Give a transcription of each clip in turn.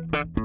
Música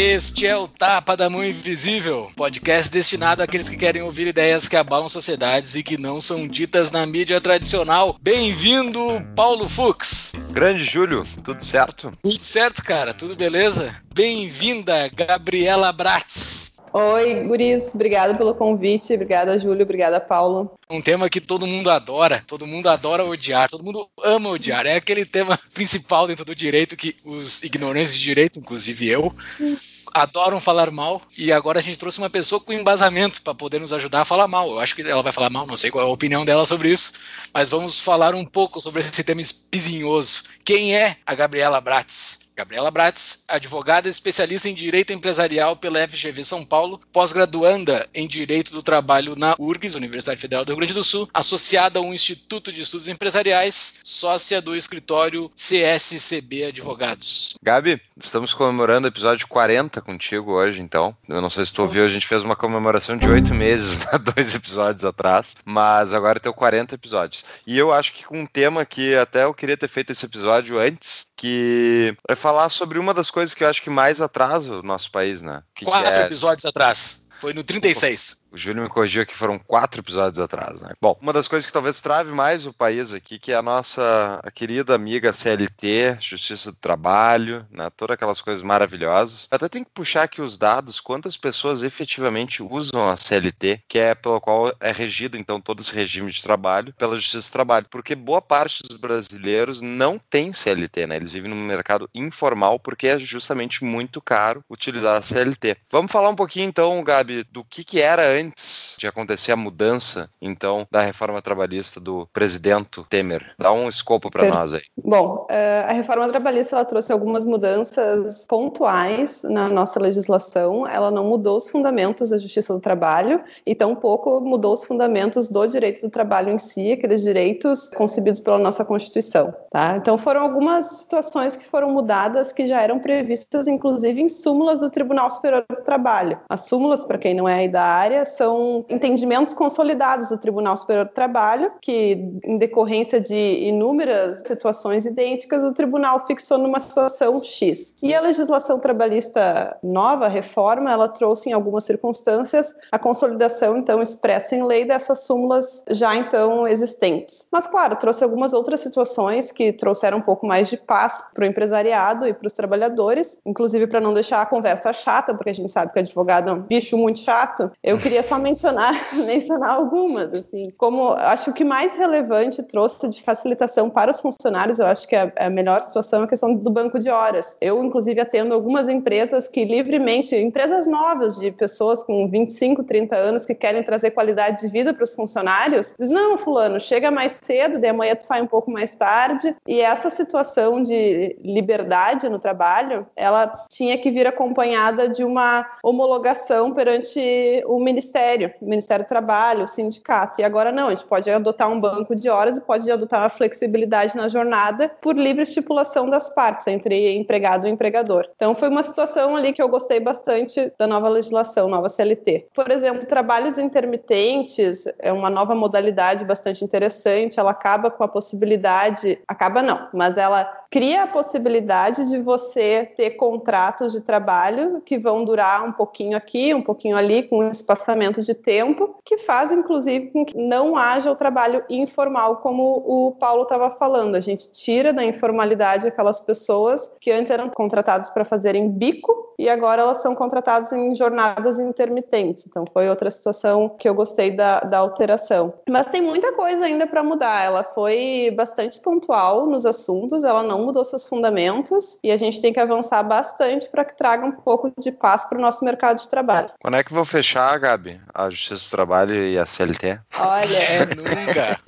Este é o Tapa da Mão Invisível, podcast destinado àqueles que querem ouvir ideias que abalam sociedades e que não são ditas na mídia tradicional. Bem-vindo, Paulo Fux. Grande Júlio, tudo certo? Tudo certo, cara, tudo beleza? Bem-vinda, Gabriela Bratz. Oi, guris, obrigada pelo convite, obrigada, Júlio, obrigada, Paulo. Um tema que todo mundo adora, todo mundo adora odiar, todo mundo ama odiar. É aquele tema principal dentro do direito que os ignorantes de direito, inclusive eu, adoram falar mal e agora a gente trouxe uma pessoa com embasamento para poder nos ajudar a falar mal. Eu acho que ela vai falar mal, não sei qual é a opinião dela sobre isso, mas vamos falar um pouco sobre esse tema espinhoso. Quem é a Gabriela Bratz? Gabriela Bratz, advogada especialista em Direito Empresarial pela FGV São Paulo, pós-graduanda em Direito do Trabalho na URGS, Universidade Federal do Rio Grande do Sul, associada ao Instituto de Estudos Empresariais, sócia do escritório CSCB Advogados. Gabi, estamos comemorando o episódio 40 contigo hoje, então. Eu não sei se tu ouviu, a gente fez uma comemoração de oito meses, né, dois episódios atrás, mas agora tem 40 episódios. E eu acho que com um tema que até eu queria ter feito esse episódio antes, que é falar sobre uma das coisas que eu acho que mais atrasa o nosso país, né? Que Quatro que é... episódios atrás. Foi no 36. O Júlio me corrigiu que foram quatro episódios atrás, né? Bom, uma das coisas que talvez trave mais o país aqui, que é a nossa querida amiga CLT, Justiça do Trabalho, né? Todas aquelas coisas maravilhosas. Até tem que puxar aqui os dados, quantas pessoas efetivamente usam a CLT, que é pela qual é regido, então, todo esse regime de trabalho pela Justiça do Trabalho. Porque boa parte dos brasileiros não tem CLT, né? Eles vivem num mercado informal porque é justamente muito caro utilizar a CLT. Vamos falar um pouquinho, então, Gabi, do que, que era antes de acontecer a mudança, então, da reforma trabalhista do presidente Temer? Dá um escopo para nós aí. Bom, eh, a reforma trabalhista ela trouxe algumas mudanças pontuais na nossa legislação. Ela não mudou os fundamentos da justiça do trabalho e tampouco mudou os fundamentos do direito do trabalho em si, aqueles direitos concebidos pela nossa Constituição. Tá? Então, foram algumas situações que foram mudadas que já eram previstas, inclusive, em súmulas do Tribunal Superior do Trabalho. As súmulas, para quem não é da área, são entendimentos consolidados do Tribunal Superior do Trabalho, que, em decorrência de inúmeras situações idênticas, o tribunal fixou numa situação X. E a legislação trabalhista nova, a reforma, ela trouxe em algumas circunstâncias a consolidação, então, expressa em lei dessas súmulas já então existentes. Mas, claro, trouxe algumas outras situações que trouxeram um pouco mais de paz para o empresariado e para os trabalhadores, inclusive para não deixar a conversa chata, porque a gente sabe que advogado é um bicho muito chato. Eu queria só mencionar, mencionar algumas, assim, como acho que o mais relevante trouxe de facilitação para os funcionários, eu acho que a, a melhor situação é a questão do banco de horas. Eu, inclusive, atendo algumas empresas que livremente, empresas novas de pessoas com 25, 30 anos que querem trazer qualidade de vida para os funcionários, diz, não, fulano, chega mais cedo, de amanhã tu sai um pouco mais tarde, e essa situação de liberdade no trabalho, ela tinha que vir acompanhada de uma homologação perante o Ministério, o Ministério do Trabalho, o sindicato. E agora não, a gente pode adotar um banco de horas e pode adotar uma flexibilidade na jornada por livre estipulação das partes, entre empregado e empregador. Então foi uma situação ali que eu gostei bastante da nova legislação, nova CLT. Por exemplo, trabalhos intermitentes é uma nova modalidade bastante interessante, ela acaba com a possibilidade, acaba não, mas ela cria a possibilidade de você ter contratos de trabalho que vão durar um pouquinho aqui, um pouquinho ali, com um espaçamento de tempo, que faz, inclusive, com que não haja o trabalho informal, como o Paulo estava falando. A gente tira da informalidade aquelas pessoas que antes eram contratadas para fazerem bico e agora elas são contratadas em jornadas intermitentes. Então, foi outra situação que eu gostei da, da alteração. Mas tem muita coisa ainda para mudar. Ela foi bastante pontual nos assuntos, ela não mudou seus fundamentos e a gente tem que avançar bastante para que traga um pouco de paz para o nosso mercado de trabalho. Quando é que vão fechar, Gabi, a Justiça do Trabalho e a CLT? Olha, É, nunca.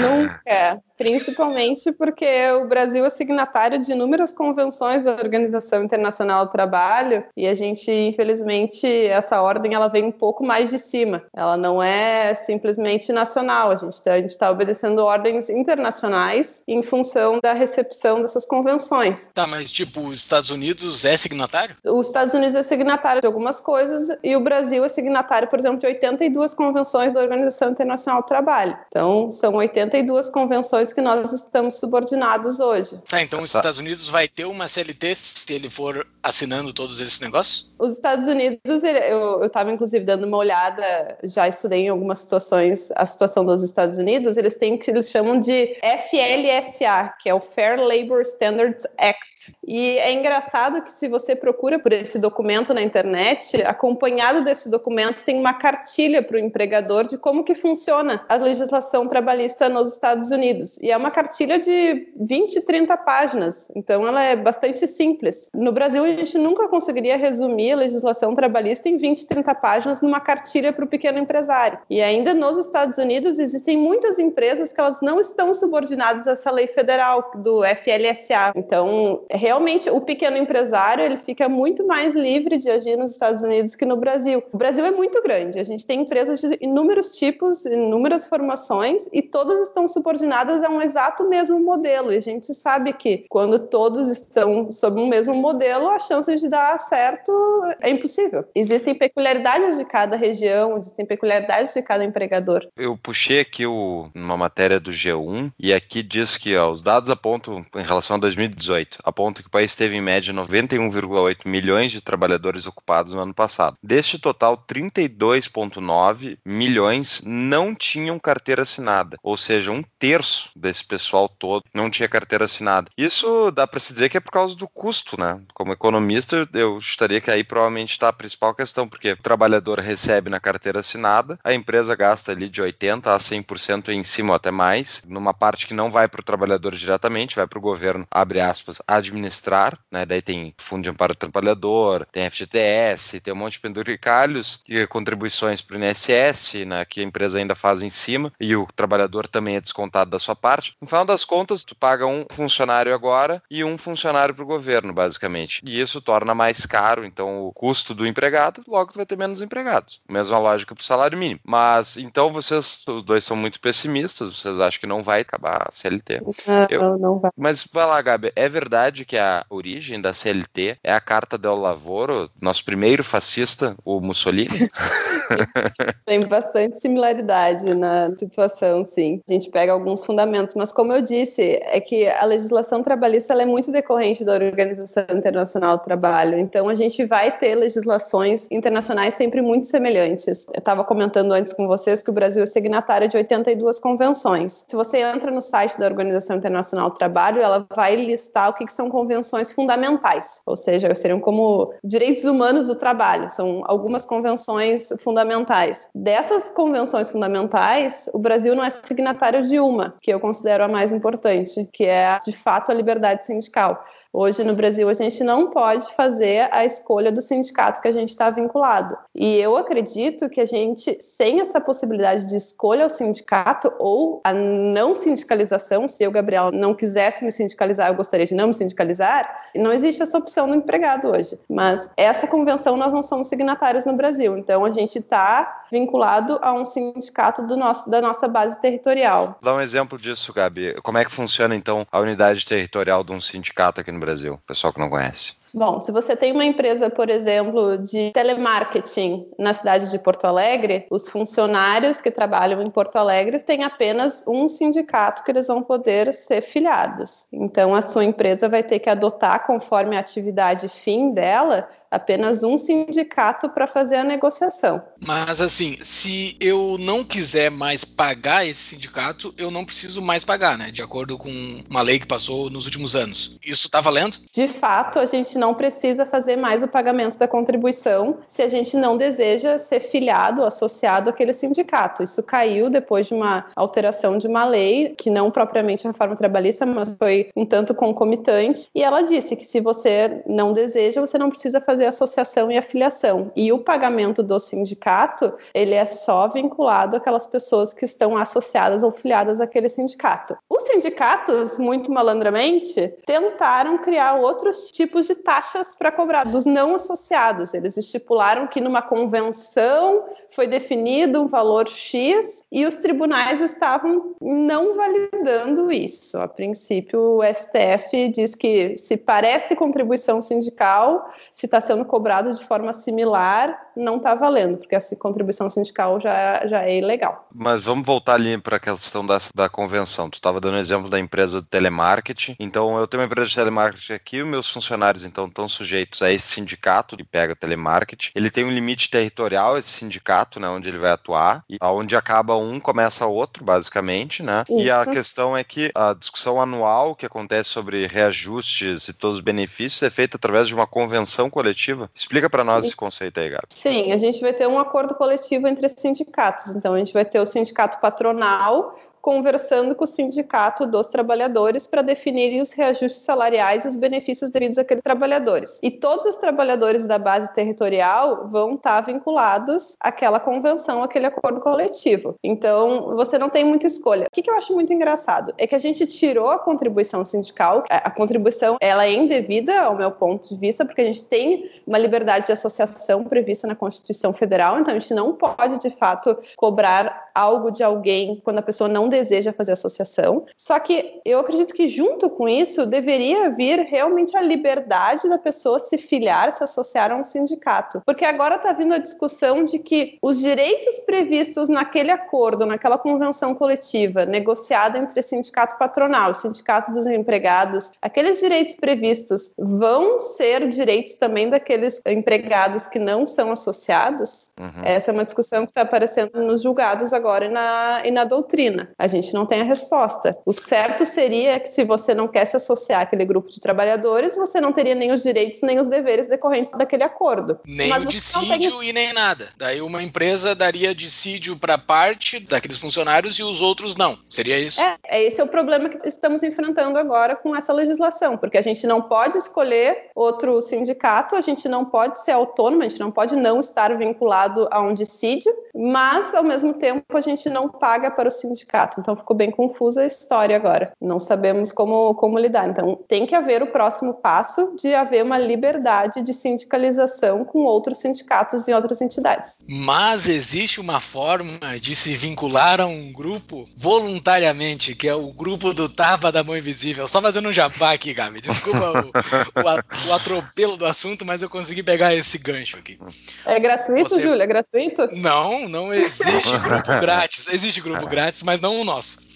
nunca. Principalmente porque o Brasil é signatário de inúmeras convenções da Organização Internacional do Trabalho e a gente, infelizmente, essa ordem ela vem um pouco mais de cima. Ela não é simplesmente nacional. A gente está tá obedecendo ordens internacionais em função da recepção dessas convenções. Tá, mas tipo, os Estados Unidos é signatário? Os Estados Unidos é signatário de algumas coisas e o Brasil é signatário, por exemplo, de 82 convenções da Organização Internacional do Trabalho. Então, são 82 convenções que nós estamos subordinados hoje. Tá, então os Estados Unidos vai ter uma CLT se ele for assinando todos esses negócios? Os Estados Unidos, eu estava inclusive dando uma olhada, já estudei em algumas situações a situação dos Estados Unidos, eles têm o que eles chamam de FLSA, que é o Fair Labor Standards Act. E é engraçado que se você procura por esse documento na internet, acompanhado desse documento tem uma cartilha para o empregador de como que funciona a legislação trabalhista nos Estados Unidos. E é uma cartilha de 20, 30 páginas, então ela é bastante simples. No Brasil, a gente nunca conseguiria resumir a legislação trabalhista em 20, 30 páginas numa cartilha para o pequeno empresário. E ainda nos Estados Unidos existem muitas empresas que elas não estão subordinadas a essa lei federal do FLSA. Então, realmente, o pequeno empresário ele fica muito mais livre de agir nos Estados Unidos que no Brasil. O Brasil é muito grande. A gente tem empresas de inúmeros tipos, inúmeras formações e todas estão subordinadas a um exato mesmo modelo. E a gente sabe que quando todos estão sob um mesmo modelo, a chance de dar certo é impossível. Existem peculiaridades de cada região, existem peculiaridades de cada empregador. Eu puxei aqui o, uma matéria do G1 e aqui diz que ó, os dados apontam, em relação a 2018, apontam que o país teve em média 91,8 milhões de trabalhadores ocupados no ano passado. Deste total, 32,9 milhões não tinham carteira assinada, ou seja, um terço desse pessoal todo não tinha carteira assinada. Isso dá para se dizer que é por causa do custo, né? Como economista, eu estaria que aí provavelmente está a principal questão, porque o trabalhador recebe na carteira assinada, a empresa gasta ali de 80% a 100% em cima ou até mais, numa parte que não vai para o trabalhador diretamente, vai para o governo, abre aspas, administrar, né? Daí tem fundo de amparo do trabalhador, tem FGTS, tem um monte de penduricalhos e contribuições para o INSS, né? Que a empresa ainda faz em cima, e o trabalhador também é descontado da sua parte. No final das contas, tu paga um funcionário agora e um funcionário para o governo, basicamente. E isso torna mais caro, então, o custo do empregado, logo vai ter menos empregados. Mesma lógica para o salário mínimo. Mas, então, vocês, os dois são muito pessimistas, vocês acham que não vai acabar a CLT. Não, Eu... não vai. Mas, vai lá, Gabi, é verdade que a origem da CLT é a Carta del Lavoro, nosso primeiro fascista, o Mussolini? Tem bastante similaridade na situação, sim. A gente pega alguns fundamentos, mas como eu disse, é que a legislação trabalhista é muito decorrente da Organização Internacional do Trabalho. Então a gente vai ter legislações internacionais sempre muito semelhantes. Eu estava comentando antes com vocês que o Brasil é signatário de 82 convenções. Se você entra no site da Organização Internacional do Trabalho, ela vai listar o que, são convenções fundamentais, ou seja, seriam como direitos humanos do trabalho. São algumas convenções fundamentais. Dessas convenções fundamentais, o Brasil não é signatário de uma, que eu considero a mais importante, que é de fato a liberdade sindical. Hoje no Brasil a gente não pode fazer a escolha do sindicato que a gente está vinculado. E eu acredito que a gente, sem essa possibilidade de escolha ao sindicato ou a não sindicalização, se eu, Gabriel, não quisesse me sindicalizar, eu gostaria de não me sindicalizar, não existe essa opção no empregado hoje. Mas essa convenção nós não somos signatários no Brasil, então a gente está vinculado a um sindicato do nosso, da nossa base territorial. Dá um exemplo disso, Gabi. Como é que funciona então a unidade territorial de um sindicato aqui no Brasil, pessoal que não conhece? Bom, se você tem uma empresa, por exemplo, de telemarketing na cidade de Porto Alegre, os funcionários que trabalham em Porto Alegre têm apenas um sindicato que eles vão poder ser filiados. Então, a sua empresa vai ter que adotar, conforme a atividade fim dela, apenas um sindicato para fazer a negociação. Mas assim, se eu não quiser mais pagar esse sindicato, eu não preciso mais pagar, né? De acordo com uma lei que passou nos últimos anos. Isso está valendo? De fato, a gente não precisa fazer mais o pagamento da contribuição se a gente não deseja ser filiado, associado àquele sindicato. Isso caiu depois de uma alteração de uma lei, que não propriamente a reforma trabalhista, mas foi um tanto concomitante, e ela disse que se você não deseja, você não precisa fazer fazer associação e afiliação. E o pagamento do sindicato, ele é só vinculado àquelas pessoas que estão associadas ou filiadas àquele sindicato. Os sindicatos, muito malandramente, tentaram criar outros tipos de taxas para cobrar dos não associados. Eles estipularam que numa convenção foi definido um valor X e os tribunais estavam não validando isso. A princípio, o STF diz que se parece contribuição sindical, se está sendo cobrado de forma similar, não está valendo, porque essa contribuição sindical já, já é ilegal. Mas vamos voltar ali para a questão da, da convenção. Tu estava dando exemplo da empresa do telemarketing. Então, eu tenho uma empresa de telemarketing aqui, os meus funcionários, então, estão sujeitos a esse sindicato que pega telemarketing. Ele tem um limite territorial, esse sindicato, né, onde ele vai atuar, e onde acaba um, começa outro, basicamente, né? Isso. E a questão é que a discussão anual que acontece sobre reajustes e todos os benefícios é feita através de uma convenção coletiva. Explica para nós Isso. esse conceito aí, Gabi. Sim, a gente vai ter um acordo coletivo entre sindicatos. Então, a gente vai ter o sindicato patronal, conversando com o sindicato dos trabalhadores para definirem os reajustes salariais e os benefícios devidos àqueles trabalhadores. E todos os trabalhadores da base territorial vão estar vinculados àquela convenção, àquele acordo coletivo. Então, você não tem muita escolha. O que, eu acho muito engraçado é que a gente tirou a contribuição sindical. A contribuição ela é indevida, ao meu ponto de vista, porque a gente tem uma liberdade de associação prevista na Constituição Federal, então a gente não pode, de fato, cobrar algo de alguém quando a pessoa não deseja fazer associação. Só que eu acredito que junto com isso deveria vir realmente a liberdade da pessoa se filiar, se associar a um sindicato. Porque agora está vindo a discussão de que os direitos previstos naquele acordo, naquela convenção coletiva negociada entre sindicato patronal, sindicato dos empregados, aqueles direitos previstos vão ser direitos também daqueles empregados que não são associados? Uhum. Essa é uma discussão que está aparecendo nos julgados agora e na, e na doutrina a gente não tem a resposta. O certo seria que se você não quer se associar àquele grupo de trabalhadores, você não teria nem os direitos nem os deveres decorrentes daquele acordo. Nem Mas o dissídio tem... e nem nada. Daí uma empresa daria dissídio para parte daqueles funcionários e os outros não. Seria isso? É, é, esse é o problema que estamos enfrentando agora com essa legislação, porque a gente não pode escolher outro sindicato, a gente não pode ser autônomo, a gente não pode não estar vinculado a um dissídio, mas ao mesmo tempo a gente não paga para o sindicato. Então ficou bem confusa a história agora. Não sabemos como, como lidar. Então tem que haver o próximo passo de haver uma liberdade de sindicalização com outros sindicatos e outras entidades. Mas existe uma forma de se vincular a um grupo voluntariamente, que é o grupo do Tapa da Mão Invisível. Só fazendo um jabá aqui, Gabi. Desculpa o, o, atropelo do assunto, mas eu consegui pegar esse gancho aqui. É gratuito, Você... Júlia? É gratuito? Não, não existe grupo grátis. Existe grupo grátis, mas não nosso.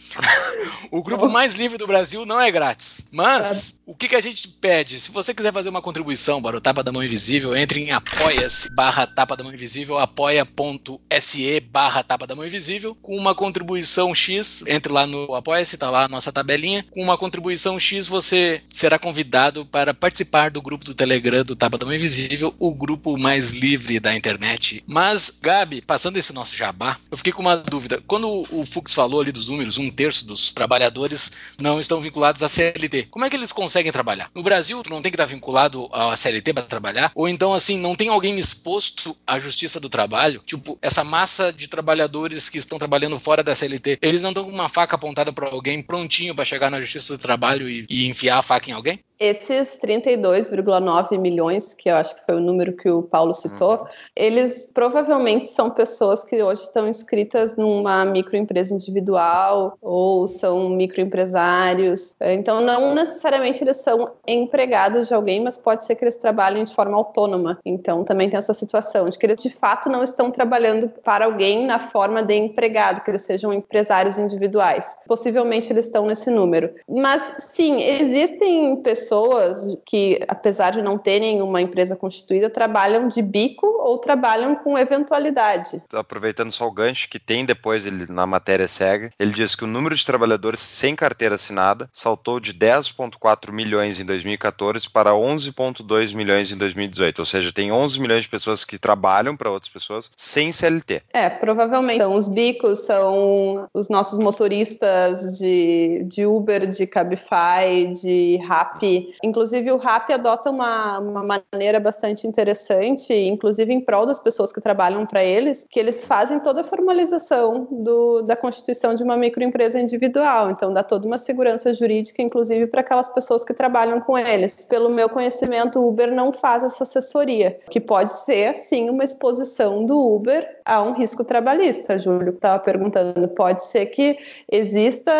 O grupo mais livre do Brasil não é grátis. Mas o que, que a gente pede? Se você quiser fazer uma contribuição para o Tapa da Mão Invisível, entre em apoia-se barra Tapa da Mão Invisível, apoia.se barra Tapa da Mão Invisível, com uma contribuição X, entre lá no apoia-se, tá lá a nossa tabelinha, com uma contribuição X você será convidado para participar do grupo do Telegram do Tapa da Mão Invisível, o grupo mais livre da internet. Mas, Gabi, passando esse nosso jabá, eu fiquei com uma dúvida. Quando o Fux falou ali dos números, um terço dos trabalhadores não estão vinculados à CLT. Como é que eles conseguem trabalhar? No Brasil, tu não tem que estar vinculado à CLT para trabalhar? Ou então, assim, não tem alguém exposto à justiça do trabalho? Tipo, essa massa de trabalhadores que estão trabalhando fora da CLT, eles não estão com uma faca apontada para alguém prontinho para chegar na justiça do trabalho e, e enfiar a faca em alguém? Esses 32,9 milhões, que eu acho que foi o número que o Paulo citou, uhum. eles provavelmente são pessoas que hoje estão inscritas numa microempresa individual ou são microempresários. Então, não necessariamente eles são empregados de alguém, mas pode ser que eles trabalhem de forma autônoma. Então, também tem essa situação de que eles de fato não estão trabalhando para alguém na forma de empregado, que eles sejam empresários individuais. Possivelmente eles estão nesse número. Mas, sim, existem pessoas pessoas que, apesar de não terem uma empresa constituída, trabalham de bico ou trabalham com eventualidade. Aproveitando só o gancho que tem depois ele, na matéria segue, ele diz que o número de trabalhadores sem carteira assinada saltou de 10,4 milhões em 2014 para 11,2 milhões em 2018. Ou seja, tem 11 milhões de pessoas que trabalham para outras pessoas sem CLT. É, provavelmente. Então, os bicos são os nossos motoristas de, de Uber, de Cabify, de Rappi, Inclusive, o RAP adota uma, uma maneira bastante interessante, inclusive em prol das pessoas que trabalham para eles, que eles fazem toda a formalização do, da constituição de uma microempresa individual. Então, dá toda uma segurança jurídica, inclusive para aquelas pessoas que trabalham com eles. Pelo meu conhecimento, o Uber não faz essa assessoria, que pode ser, sim, uma exposição do Uber a um risco trabalhista. Júlio estava perguntando, pode ser que exista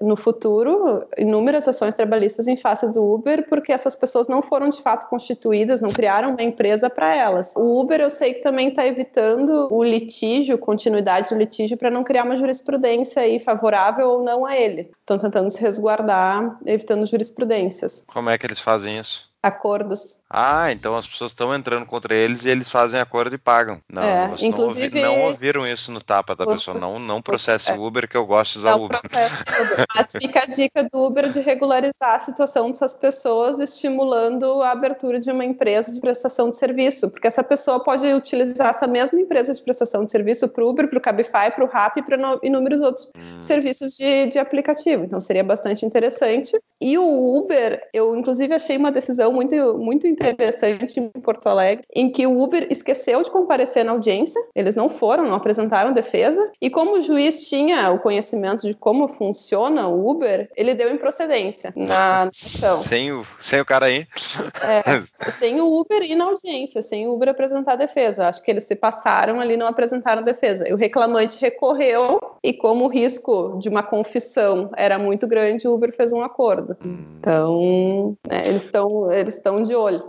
no futuro inúmeras ações trabalhistas em face do Uber, porque essas pessoas não foram de fato constituídas, não criaram uma empresa para elas. O Uber, eu sei que também está evitando o litígio, continuidade do litígio, para não criar uma jurisprudência aí favorável ou não a ele. Estão tentando se resguardar, evitando jurisprudências. Como é que eles fazem isso? acordos. Ah, então as pessoas estão entrando contra eles e eles fazem acordo e pagam. Não, é, vocês inclusive, não, ouvi, não, ouviram isso no tapa da pessoa. Não, não processe o é. Uber que eu gosto de usar não Uber. Uber. Mas fica a dica do Uber de regularizar a situação dessas pessoas, estimulando a abertura de uma empresa de prestação de serviço, porque essa pessoa pode utilizar essa mesma empresa de prestação de serviço para o Uber, para o Cabify, para o Rappi e para inúmeros outros hum. serviços de, de aplicativo. Então seria bastante interessante. E o Uber, eu inclusive achei uma decisão muito, muito interessante em Porto Alegre, em que o Uber esqueceu de comparecer na audiência, eles não foram, não apresentaram defesa, e como o juiz tinha o conhecimento de como funciona o Uber, ele deu improcedência na ação. Sem o, sem o cara aí. É, sem o Uber ir na audiência, sem o Uber apresentar defesa. Acho que eles se passaram ali não apresentaram defesa. E o reclamante recorreu, e como o risco de uma confissão era muito grande, o Uber fez um acordo. Hum. Então, né, eles estão eles estão de olho.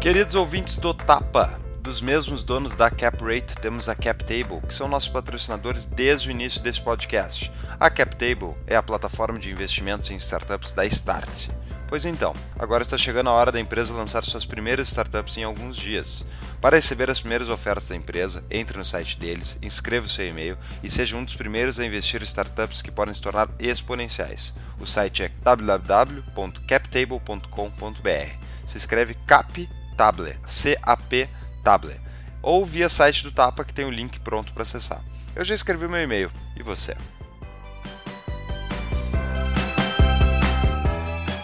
Queridos ouvintes do Tapa, dos mesmos donos da CapRate, temos a CapTable, que são nossos patrocinadores desde o início desse podcast. A CapTable é a plataforma de investimentos em startups da Startse. Pois então, agora está chegando a hora da empresa lançar suas primeiras startups em alguns dias. Para receber as primeiras ofertas da empresa, entre no site deles, inscreva o seu e-mail e seja um dos primeiros a investir em startups que podem se tornar exponenciais. O site é www.captable.com.br. Se escreve CapTable, C-A-P Table, ou via site do Tapa que tem o link pronto para acessar. Eu já escrevi meu e-mail. E você?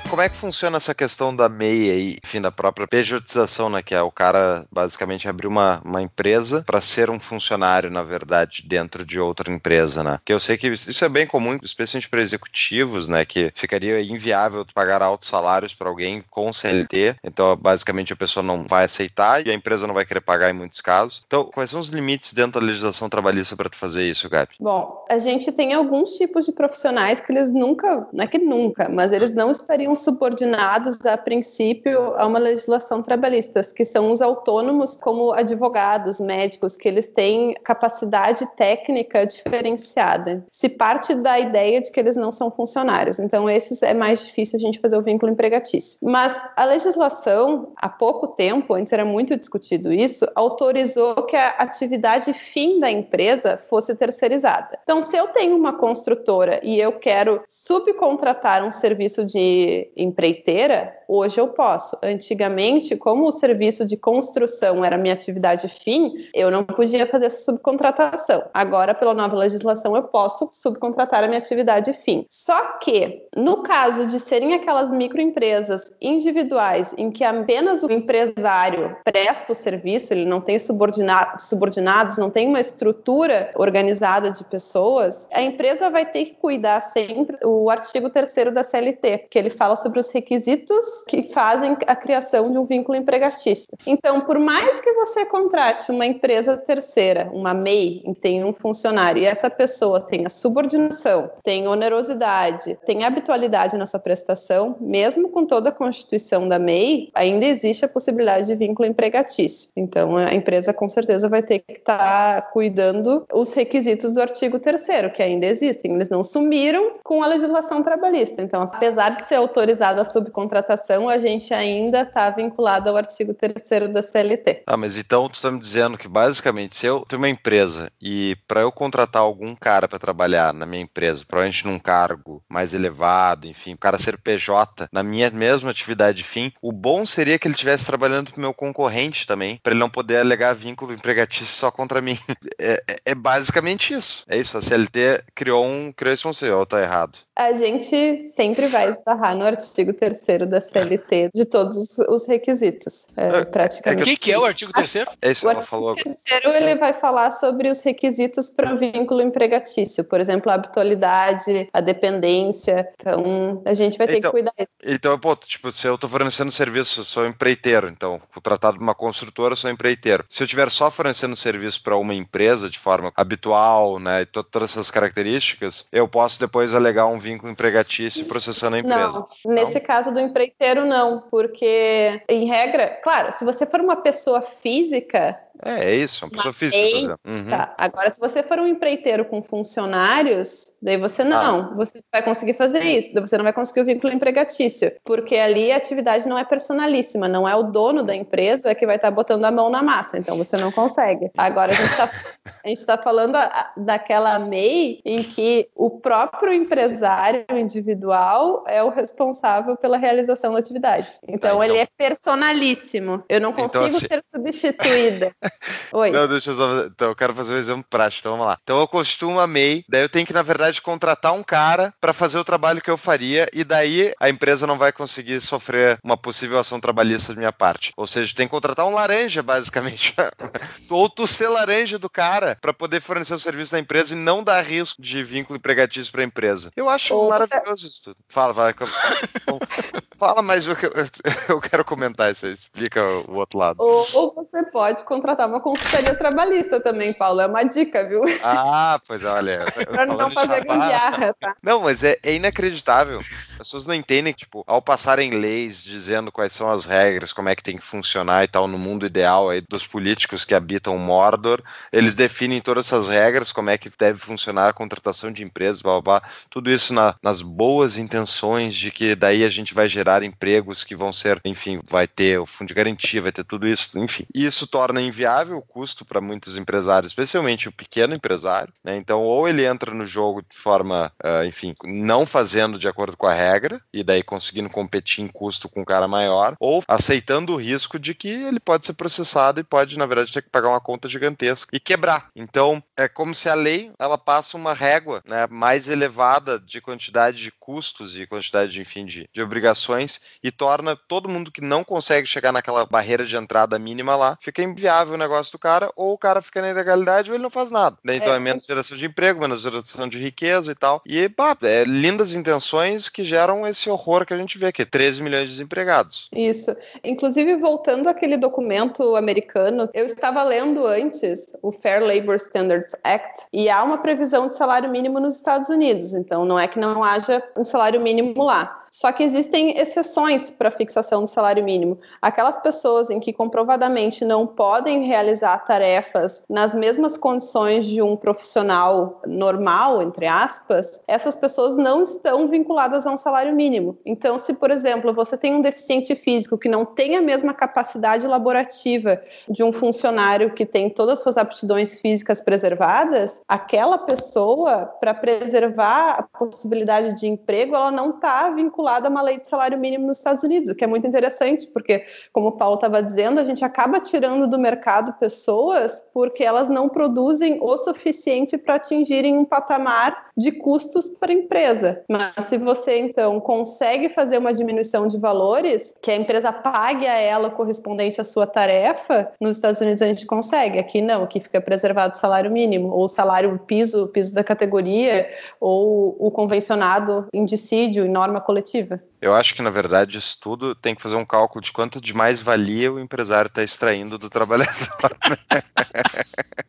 Como é que funciona essa questão da MEI aí, enfim, da própria pejotização, né? Que é o cara basicamente abrir uma, uma empresa para ser um funcionário, na verdade, dentro de outra empresa, né? Que eu sei que isso é bem comum, especialmente para executivos, né? Que ficaria inviável pagar altos salários para alguém com CLT. Então, basicamente, a pessoa não vai aceitar e a empresa não vai querer pagar em muitos casos. Então, quais são os limites dentro da legislação trabalhista para tu fazer isso, Gabi? Bom, a gente tem alguns tipos de profissionais que eles nunca, não é que nunca, mas eles não estariam subordinados, a princípio, a uma legislação trabalhista, que são os autônomos, como advogados, médicos, que eles têm capacidade técnica diferenciada. Se parte da ideia de que eles não são funcionários. Então, esses é mais difícil a gente fazer o vínculo empregatício. Mas a legislação, há pouco tempo, antes era muito discutido isso, autorizou que a atividade fim da empresa fosse terceirizada. Então, se eu tenho uma construtora e eu quero subcontratar um serviço de empreiteira, hoje eu posso. Antigamente, como o serviço de construção era minha atividade fim, eu não podia fazer essa subcontratação. Agora, pela nova legislação, eu posso subcontratar a minha atividade fim. Só que, no caso de serem aquelas microempresas individuais em que apenas o empresário presta o serviço, ele não tem subordinado, subordinados, não tem uma estrutura organizada de pessoas, a empresa vai ter que cuidar sempre o artigo 3 da CLT, que ele fala sobre os requisitos que fazem a criação de um vínculo empregatício. Então, por mais que você contrate uma empresa terceira, uma MEI, tem um funcionário, e essa pessoa tenha subordinação, tem onerosidade, tem habitualidade na sua prestação, mesmo com toda a constituição da MEI, ainda existe a possibilidade de vínculo empregatício. Então, a empresa com certeza vai ter que estar tá cuidando os requisitos do artigo 3 que ainda existem. Eles não sumiram com a legislação trabalhista. Então, apesar de ser autorizada a subcontratação, a gente ainda está vinculado ao artigo 3 da CLT. Ah, mas então tu está me dizendo que basicamente se eu tenho uma empresa e para eu contratar algum cara para trabalhar na minha empresa, provavelmente num cargo mais elevado, enfim, o cara ser PJ na minha mesma atividade fim, o bom seria que ele estivesse trabalhando para o meu concorrente também, para ele não poder alegar vínculo empregatício só contra mim. É, é, é, basicamente isso. É isso, a CLT criou um criou esse conceito, ou tá errado? A gente sempre vai esbarrar no artigo 3 da CLT de todos os requisitos, é, praticamente. O que, que, é o artigo 3 É isso que ela falou. O artigo 3 ele vai falar sobre os requisitos para o vínculo empregatício, por exemplo, a habitualidade, a dependência. Então, a gente vai ter então, que cuidar disso. Então, pô, tipo, se eu estou fornecendo serviço, sou empreiteiro, então, contratado de uma construtora, sou empreiteiro. Se eu estiver só fornecendo serviço para uma empresa de forma habitual, né, e todas essas características, eu posso depois alegar um vínculo empregatício processando a empresa. Não, nesse caso do empreiteiro, não, porque, em regra, claro, se você for uma pessoa física, é, é isso, uma pessoa física. Uhum. Tá. Agora, se você for um empreiteiro com funcionários, daí você não, ah. você vai conseguir fazer isso, daí você não vai conseguir o vínculo empregatício, porque ali a atividade não é personalíssima, não é o dono da empresa que vai estar tá botando a mão na massa, então você não consegue. Agora, a gente está tá falando a, daquela MEI em que o próprio empresário individual é o responsável pela realização da atividade. Então, tá, então... ele é personalíssimo. Eu não então, consigo então, assim... ser substituída. Oi. Não, deixa eu só. Então, eu quero fazer um exemplo prático. Então, vamos lá. Então, eu costumo a MEI, daí eu tenho que, na verdade, contratar um cara para fazer o trabalho que eu faria, e daí a empresa não vai conseguir sofrer uma possível ação trabalhista de minha parte. Ou seja, tem que contratar um laranja, basicamente. Ou tu ser laranja do cara para poder fornecer o serviço da empresa e não dar risco de vínculo empregatício para a empresa. Eu acho Ou maravilhoso isso tudo. Fala, vai. Fala mais o que eu, eu quero comentar isso aí. Explica o outro lado. Ou, ou você pode contratar uma consultoria trabalhista também, Paulo. É uma dica, viu? Ah, pois olha. pra não fazer gambiarra, tá? Não, mas é, é, inacreditável. As pessoas não entendem que, tipo, ao passarem leis dizendo quais são as regras, como é que tem que funcionar e tal, no mundo ideal aí dos políticos que habitam Mordor, eles definem todas essas regras, como é que deve funcionar a contratação de empresas, blá, blá, blá. tudo isso na, nas boas intenções de que daí a gente vai gerar empregos que vão ser, enfim, vai ter o fundo de garantia, vai ter tudo isso, enfim. Isso torna inviável o custo para muitos empresários, especialmente o pequeno empresário, né? Então, ou ele entra no jogo de forma, uh, enfim, não fazendo de acordo com a regra, e daí conseguindo competir em custo com um cara maior, ou aceitando o risco de que ele pode ser processado e pode, na verdade, ter que pagar uma conta gigantesca e quebrar. Então, é como se a lei ela passa uma régua né, mais elevada de quantidade de custos e quantidade, enfim, de, de obrigações e torna todo mundo que não consegue chegar naquela barreira de entrada mínima lá, fica inviável o negócio do cara, ou o cara fica na ilegalidade ou ele não faz nada. Então é, é menos geração de emprego, menos geração de riqueza e tal. E, pá, é lindas intenções que geram esse horror que a gente vê aqui, 13 milhões de desempregados. Isso. Inclusive, voltando àquele documento americano, eu estava lendo antes o Fair Labor Standards Act e há uma previsão de salário mínimo nos Estados Unidos. Então, não é que não haja um salário mínimo lá. Só que existem exceções para fixação do salário mínimo. Aquelas pessoas em que comprovadamente não podem realizar tarefas nas mesmas condições de um profissional normal, entre aspas, essas pessoas não estão vinculadas a um salário mínimo. Então, se, por exemplo, você tem um deficiente físico que não tem a mesma capacidade laborativa de um funcionário que tem todas as suas aptidões físicas preservadas, aquela pessoa, para preservar a possibilidade de emprego, ela não está vinculada vinculada a uma lei de salário mínimo nos Estados Unidos, o que é muito interessante, porque, como o Paulo estava dizendo, a gente acaba tirando do mercado pessoas porque elas não produzem o suficiente para atingirem um patamar de custos para a empresa. Mas se você, então, consegue fazer uma diminuição de valores, que a empresa pague a ela correspondente à sua tarefa, nos Estados Unidos a gente consegue. Aqui não, aqui fica preservado o salário mínimo, ou o salário piso, piso da categoria, ou o convencionado indicídio e norma coletiva eu acho que, na verdade, isso tudo tem que fazer um cálculo de quanto de mais valia o empresário está extraindo do trabalhador.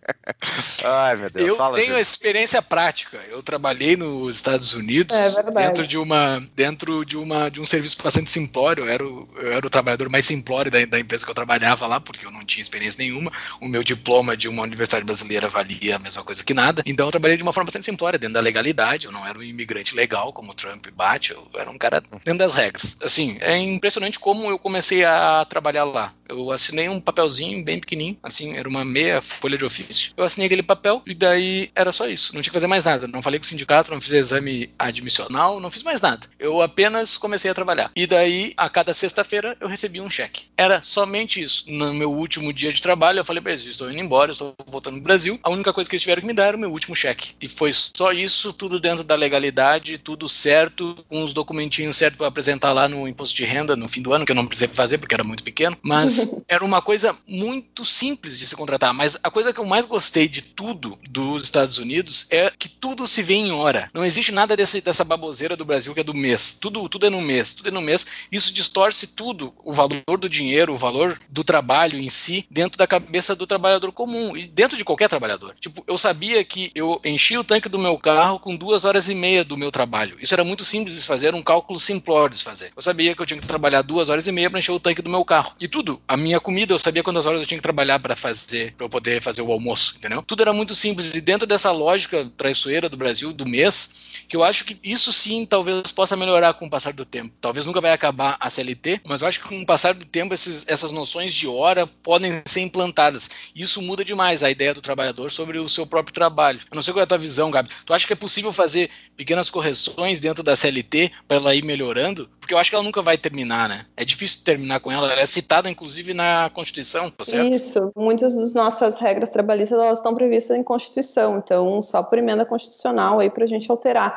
Ai, meu Deus. Eu Fala, tenho gente. experiência prática. Eu trabalhei nos Estados Unidos é dentro de uma dentro de uma de um serviço bastante simplório. Eu era o, eu era o trabalhador mais simplório da, da empresa que eu trabalhava lá, porque eu não tinha experiência nenhuma. O meu diploma de uma universidade brasileira valia a mesma coisa que nada. Então eu trabalhei de uma forma bastante simplória, dentro da legalidade. Eu não era um imigrante legal, como o Trump bate. Eu era um cara dentro das regras. Assim, é impressionante como eu comecei a trabalhar lá. Eu assinei um papelzinho bem pequenininho, assim, era uma meia folha de ofício. Eu assinei aquele papel e daí era só isso. Não tinha que fazer mais nada. Não falei com o sindicato, não fiz exame admissional, não fiz mais nada. Eu apenas comecei a trabalhar. E daí, a cada sexta-feira, eu recebi um cheque. Era somente isso. No meu último dia de trabalho, eu falei pra eles: estou indo embora, estou voltando pro Brasil. A única coisa que eles tiveram que me dar era o meu último cheque. E foi só isso, tudo dentro da legalidade, tudo certo, com os documentinhos certos para apresentar lá no imposto de renda no fim do ano, que eu não precisei fazer porque era muito pequeno. Mas era uma coisa muito simples de se contratar. Mas a coisa que eu mais gostei de tudo dos Estados Unidos é que tudo se vê em hora. Não existe nada desse, dessa baboseira do Brasil que é do mês. Tudo, tudo é no mês, tudo é no mês. Isso distorce tudo, o valor do dinheiro, o valor do trabalho em si, dentro da cabeça do trabalhador comum e dentro de qualquer trabalhador. Tipo, eu sabia que eu enchi o tanque do meu carro com duas horas e meia do meu trabalho. Isso era muito simples de fazer, um cálculo simplório de fazer. Eu sabia que eu tinha que trabalhar duas horas e meia para encher o tanque do meu carro. E tudo, a minha comida, eu sabia quantas horas eu tinha que trabalhar para fazer, para eu poder fazer o almoço, entendeu? Tudo era muito simples e dentro dessa lógica traiçoeira do Brasil do mês, que eu acho que isso sim talvez possa melhorar com o passar do tempo. Talvez nunca vai acabar a CLT, mas eu acho que com o passar do tempo esses, essas noções de hora podem ser implantadas. Isso muda demais a ideia do trabalhador sobre o seu próprio trabalho. Eu não sei qual é a tua visão, Gabi. Tu acha que é possível fazer pequenas correções dentro da CLT para ela ir melhorando? Porque eu acho que ela nunca vai terminar, né? É difícil terminar com ela. Ela é citada, inclusive, na Constituição, tá certo? Isso. Muitas das nossas regras trabalhistas elas estão previstas em Constituição. Então, só por emenda constitucional aí para a gente alterar.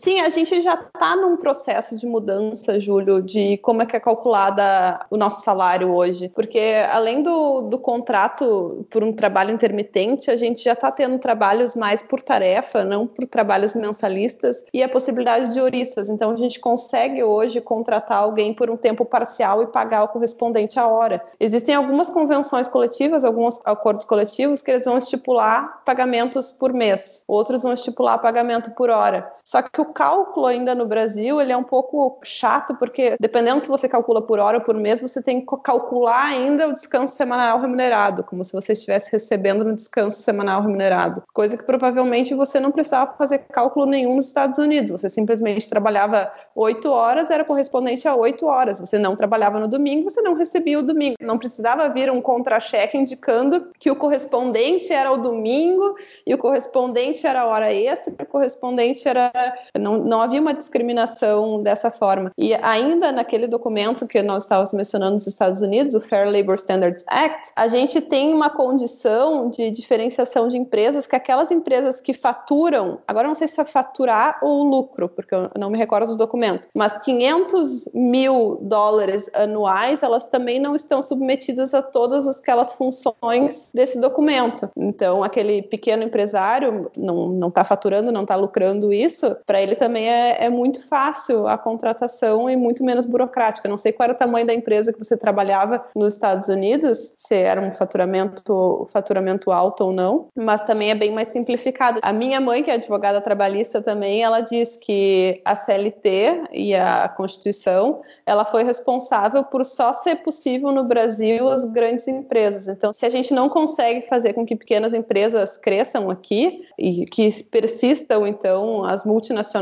Sim, a gente já está num processo de mudança, Júlio, de como é que é calculada o nosso salário hoje. Porque além do, do contrato por um trabalho intermitente, a gente já está tendo trabalhos mais por tarefa, não por trabalhos mensalistas, e a possibilidade de horistas. Então, a gente consegue hoje contratar alguém por um tempo parcial e pagar o correspondente à hora. Existem algumas convenções coletivas, alguns acordos coletivos, que eles vão estipular pagamentos por mês, outros vão estipular pagamento por hora. Só que o cálculo ainda no Brasil, ele é um pouco chato, porque dependendo se você calcula por hora ou por mês, você tem que calcular ainda o descanso semanal remunerado, como se você estivesse recebendo no descanso semanal remunerado. Coisa que provavelmente você não precisava fazer cálculo nenhum nos Estados Unidos. Você simplesmente trabalhava oito horas, era correspondente a oito horas. Você não trabalhava no domingo, você não recebia o domingo. Não precisava vir um contra-cheque indicando que o correspondente era o domingo e o correspondente era a hora extra, o correspondente era não, não havia uma discriminação dessa forma. E ainda naquele documento que nós estávamos mencionando nos Estados Unidos, o Fair Labor Standards Act, a gente tem uma condição de diferenciação de empresas que aquelas empresas que faturam, agora não sei se é faturar ou lucro, porque eu não me recordo do documento, mas 500 mil dólares anuais, elas também não estão submetidas a todas aquelas funções desse documento. Então, aquele pequeno empresário não está faturando, não está lucrando isso, para ele também é, é, muito fácil a contratação e muito menos burocrática. Não sei qual era o tamanho da empresa que você trabalhava nos Estados Unidos, se era um faturamento, faturamento alto ou não, mas também é bem mais simplificado. A minha mãe, que é advogada trabalhista também, ela diz que a CLT e a Constituição, ela foi responsável por só ser possível no Brasil as grandes empresas. Então, se a gente não consegue fazer com que pequenas empresas cresçam aqui e que persistam, então, as multinacionais,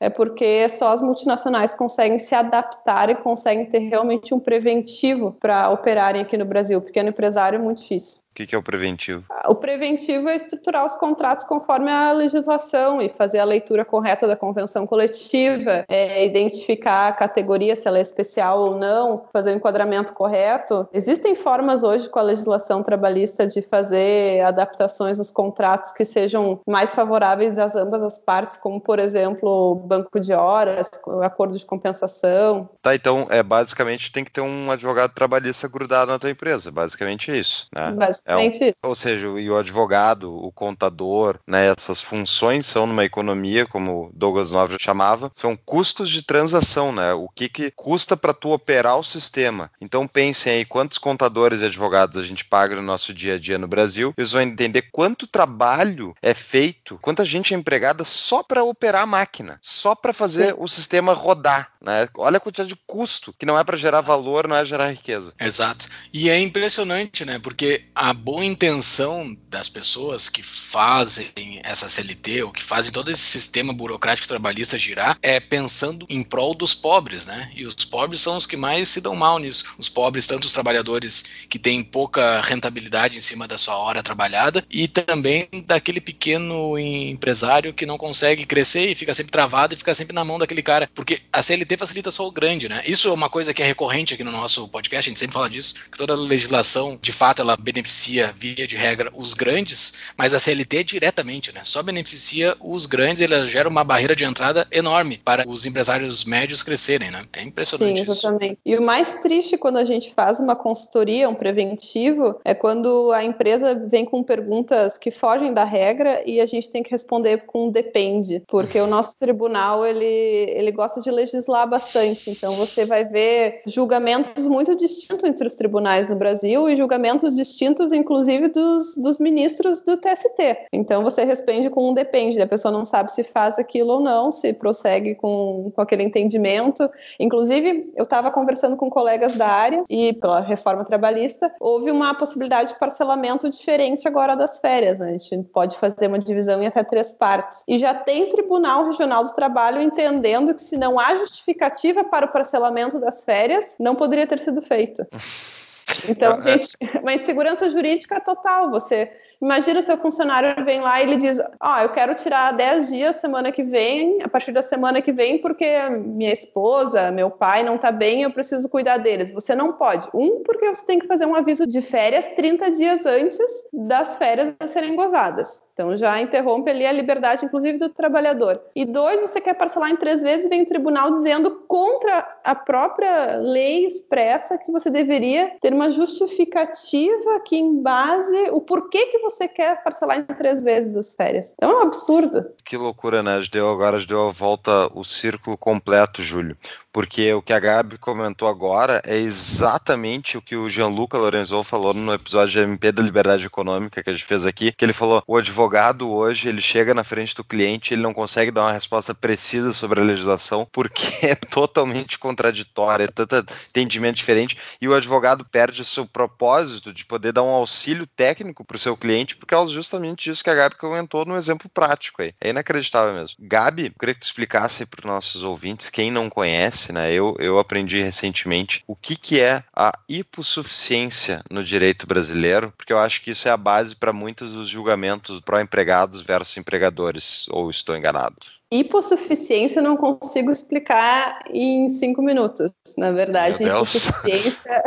é porque só as multinacionais conseguem se adaptar e conseguem ter realmente um preventivo para operarem aqui no Brasil. O pequeno empresário é muito difícil. O que, que, é o preventivo? O preventivo é estruturar os contratos conforme a legislação e fazer a leitura correta da convenção coletiva, é, identificar a categoria, se ela é especial ou não, fazer o enquadramento correto. Existem formas hoje com a legislação trabalhista de fazer adaptações nos contratos que sejam mais favoráveis às ambas as partes, como, por exemplo, banco de horas, acordo de compensação. Tá, então, é, basicamente tem que ter um advogado trabalhista grudado na tua empresa, basicamente é isso, né? É um, ou seja, e o advogado, o contador, né, essas funções são numa economia, como Douglas Nobre chamava, são custos de transação, né? O que, que custa para tu operar o sistema. Então pensem aí quantos contadores e advogados a gente paga no nosso dia a dia no Brasil. Eles vão entender quanto trabalho é feito, quanta gente é empregada só para operar a máquina, só para fazer Sim. o sistema rodar, né? Olha a quantidade de custo que não é para gerar valor, não é gerar riqueza. Exato. E é impressionante, né? Porque a a boa intenção das pessoas que fazem essa CLT ou que fazem todo esse sistema burocrático trabalhista girar é pensando em prol dos pobres, né? E os pobres são os que mais se dão mal nisso. Os pobres, tanto os trabalhadores que têm pouca rentabilidade em cima da sua hora trabalhada e também daquele pequeno empresário que não consegue crescer e fica sempre travado e fica sempre na mão daquele cara. Porque a CLT facilita só o grande, né? Isso é uma coisa que é recorrente aqui no nosso podcast, a gente sempre fala disso, que toda legislação, de fato, ela beneficia, via de regra, os grandes, mas a CLT diretamente, né? Só beneficia os grandes, ela gera uma barreira de entrada enorme para os empresários médios crescerem, né? É impressionante Sim, exatamente. Isso. E o mais triste quando a gente faz uma consultoria, um preventivo, é quando a empresa vem com perguntas que fogem da regra e a gente tem que responder com depende, porque o nosso tribunal ele, ele gosta de legislar bastante, então você vai ver julgamentos muito distintos entre os tribunais no Brasil e julgamentos distintos, inclusive, dos, dos ministros do TST. Então você responde com um depende, a pessoa não sabe se faz aquilo ou não, se prossegue com, com aquele entendimento. Inclusive, eu estava conversando com colegas da área e pela reforma trabalhista, houve uma possibilidade de parcelamento diferente agora das férias. Né? A gente pode fazer uma divisão em até três partes. E já tem Tribunal Regional do Trabalho entendendo que se não há justificativa para o parcelamento das férias, não poderia ter sido feito. Então, gente, uma insegurança jurídica total. Você Imagina o seu funcionário vem lá e ele diz: Ó, oh, eu quero tirar 10 dias semana que vem, a partir da semana que vem, porque minha esposa, meu pai não tá bem, eu preciso cuidar deles. Você não pode. Um, porque você tem que fazer um aviso de férias 30 dias antes das férias serem gozadas. Então já interrompe ali a liberdade, inclusive, do trabalhador. E dois, você quer parcelar em três vezes vem o tribunal dizendo contra a própria lei expressa que você deveria ter uma justificativa que em base o porquê que você quer parcelar em três vezes as férias. Então é um absurdo. Que loucura, né? Deu agora deu a volta o círculo completo, Júlio porque o que a Gabi comentou agora é exatamente o que o Gianluca Lorenzo falou no episódio de MP da Liberdade Econômica que a gente fez aqui, que ele falou, o advogado hoje, ele chega na frente do cliente, ele não consegue dar uma resposta precisa sobre a legislação, porque é totalmente contraditória, é tanto entendimento diferente, e o advogado perde o seu propósito de poder dar um auxílio técnico para o seu cliente, por causa justamente disso que a Gabi comentou no exemplo prático aí. É inacreditável mesmo. Gabi, eu queria que tu explicasse para os nossos ouvintes, quem não conhece, né? Eu, eu aprendi recentemente o que, que é a hipossuficiência no direito brasileiro, porque eu acho que isso é a base para muitos dos julgamentos pró-empregados versus empregadores, ou estou enganado? Hipossuficiência eu não consigo explicar em cinco minutos. Na verdade, hipossuficiência.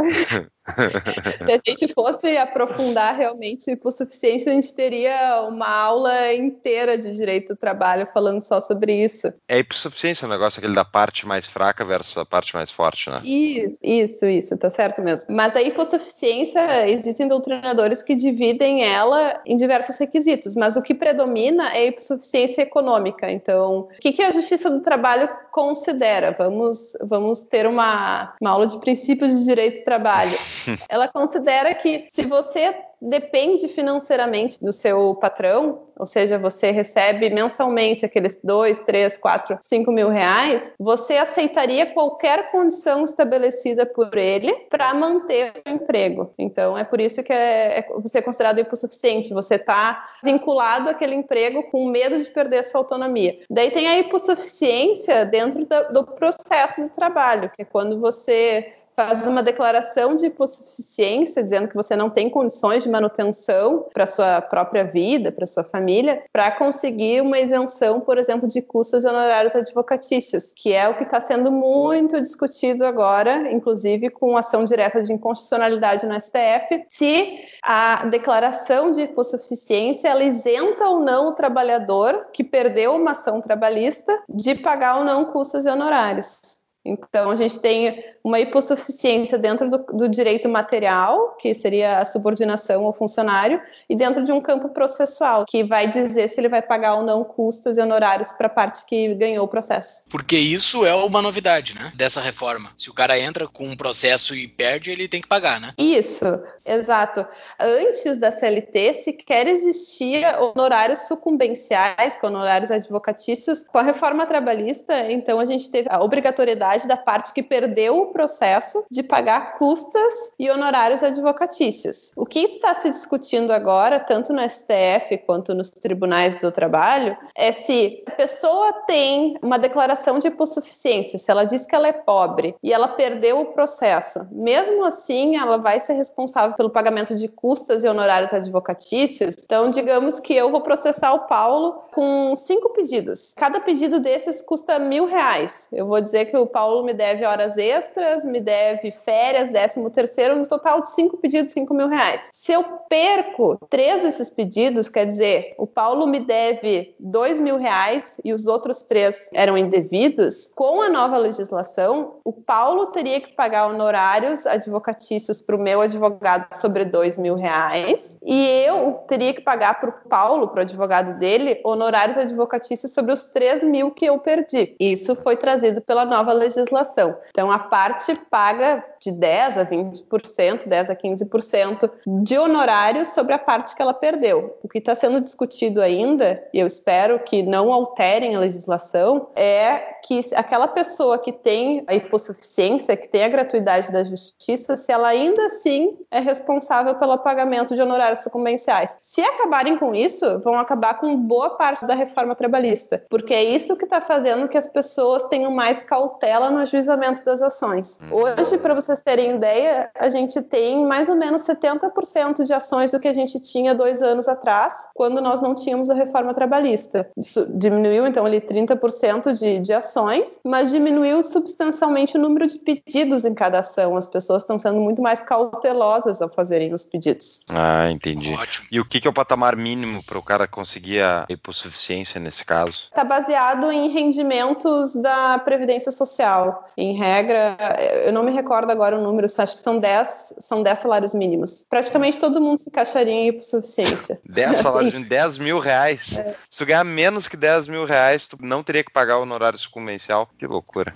Se a gente fosse aprofundar realmente hipossuficiência, a gente teria uma aula inteira de direito do trabalho falando só sobre isso. É hipossuficiência o negócio aquele da parte mais fraca versus a parte mais forte, né? Isso, isso, isso, tá certo mesmo. Mas a hipossuficiência, existem doutrinadores que dividem ela em diversos requisitos, mas o que predomina é a hipossuficiência econômica. Então, o que, que a Justiça do Trabalho considera? Vamos, vamos ter uma, uma aula de princípios de direito do trabalho. Ela considera que se você depende financeiramente do seu patrão, ou seja, você recebe mensalmente aqueles dois, três, quatro, cinco mil reais, você aceitaria qualquer condição estabelecida por ele para manter o seu emprego. Então, é por isso que é, é você é considerado hipossuficiente. Você está vinculado àquele emprego com medo de perder sua autonomia. Daí tem a hipossuficiência dentro do processo de trabalho, que é quando você faz uma declaração de hipossuficiência, dizendo que você não tem condições de manutenção para sua própria vida, para sua família, para conseguir uma isenção, por exemplo, de custos honorários advocatícios, que é o que está sendo muito discutido agora, inclusive com ação direta de inconstitucionalidade no STF, se a declaração de hipossuficiência ela isenta ou não o trabalhador que perdeu uma ação trabalhista de pagar ou não custos e honorários. Então, a gente tem uma hipossuficiência dentro do, do, direito material, que seria a subordinação ao funcionário, e dentro de um campo processual, que vai dizer se ele vai pagar ou não custos e honorários para a parte que ganhou o processo. Porque isso é uma novidade, né, dessa reforma. Se o cara entra com um processo e perde, ele tem que pagar, né? Isso. Exato. Antes da CLT, sequer existia honorários sucumbenciais, com honorários advocatícios. Com a reforma trabalhista, então a gente teve a obrigatoriedade da parte que perdeu o processo de pagar custas e honorários advocatícios. O que está se discutindo agora, tanto no STF quanto nos tribunais do trabalho, é se a pessoa tem uma declaração de hipossuficiência, se ela diz que ela é pobre e ela perdeu o processo, mesmo assim ela vai ser responsável pelo pagamento de custas e honorários advocatícios. Então, digamos que eu vou processar o Paulo com cinco pedidos. Cada pedido desses custa mil reais. Eu vou dizer que o Paulo me deve horas extras, me deve férias, décimo terceiro, no total de cinco pedidos, cinco mil reais. Se eu perco três desses pedidos, quer dizer, o Paulo me deve dois mil reais e os outros três eram indevidos, com a nova legislação, o Paulo teria que pagar honorários advocatícios para o meu advogado sobre dois mil reais e eu teria que pagar para o Paulo, para o advogado dele, honorários advocatícios sobre os três mil que eu perdi. Isso foi trazido pela nova legislação. Então, a parte paga de 10 a 20%, 10 a 15% de honorários sobre a parte que ela perdeu. O que está sendo discutido ainda, e eu espero que não alterem a legislação, é que aquela pessoa que tem a hipossuficiência, que tem a gratuidade da justiça, se ela ainda assim é responsável pelo pagamento de honorários sucumbenciais. Se acabarem com isso, vão acabar com boa parte da reforma trabalhista, porque é isso que está fazendo que as pessoas tenham mais cautela no ajuizamento das ações. Uhum. Hoje, para vocês terem ideia, a gente tem mais ou menos 70% de ações do que a gente tinha dois anos atrás, quando nós não tínhamos a reforma trabalhista. Isso diminuiu, então, ali 30% de, de ações, mas diminuiu substancialmente o número de pedidos em cada ação. As pessoas estão sendo muito mais cautelosas ao fazerem os pedidos. Ah, entendi. Ótimo. E o que, que é o patamar mínimo para o cara conseguir a hipossuficiência nesse caso? Está baseado em rendimentos da Previdência Social. Em regra, eu não me recordo agora o número, acho que são 10, são 10 salários mínimos. Praticamente todo mundo se encaixaria em hipossuficiência. 10 salários, 10 mil reais. É. Se tu ganhar menos que 10 mil reais, tu não teria que pagar o honorário sucumbencial. Que loucura.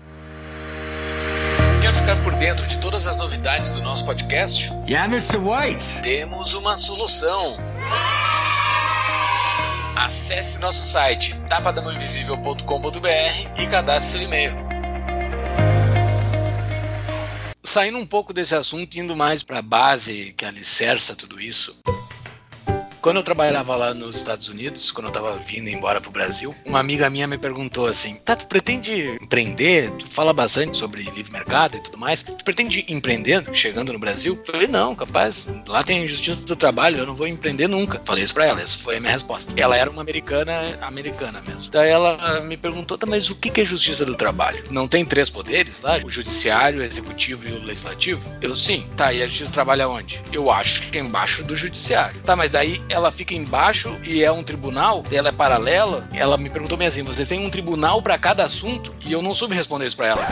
Quer ficar por dentro de todas as novidades do nosso podcast? Yeah, Mr. White! Temos uma solução. Acesse nosso site tapadamãoinvisível.com.br e cadastre seu e-mail. Saindo um pouco desse assunto, indo mais para a base que alicerça tudo isso. Quando eu trabalhava lá nos Estados Unidos, quando eu tava vindo embora pro Brasil, uma amiga minha me perguntou assim: Tá, tu pretende empreender? Tu fala bastante sobre livre mercado e tudo mais. Tu pretende empreender chegando no Brasil? Eu falei: Não, capaz. Lá tem justiça do trabalho, eu não vou empreender nunca. Falei isso pra ela, essa foi a minha resposta. Ela era uma americana, americana mesmo. Daí ela me perguntou: Tá, mas o que é justiça do trabalho? Não tem três poderes lá? O judiciário, o executivo e o legislativo? Eu sim. Tá, e a justiça trabalha onde? Eu acho que é embaixo do judiciário. Tá, mas daí ela fica embaixo e é um tribunal, ela é paralela. Ela me perguntou assim: vocês têm um tribunal para cada assunto? E eu não soube responder isso para ela.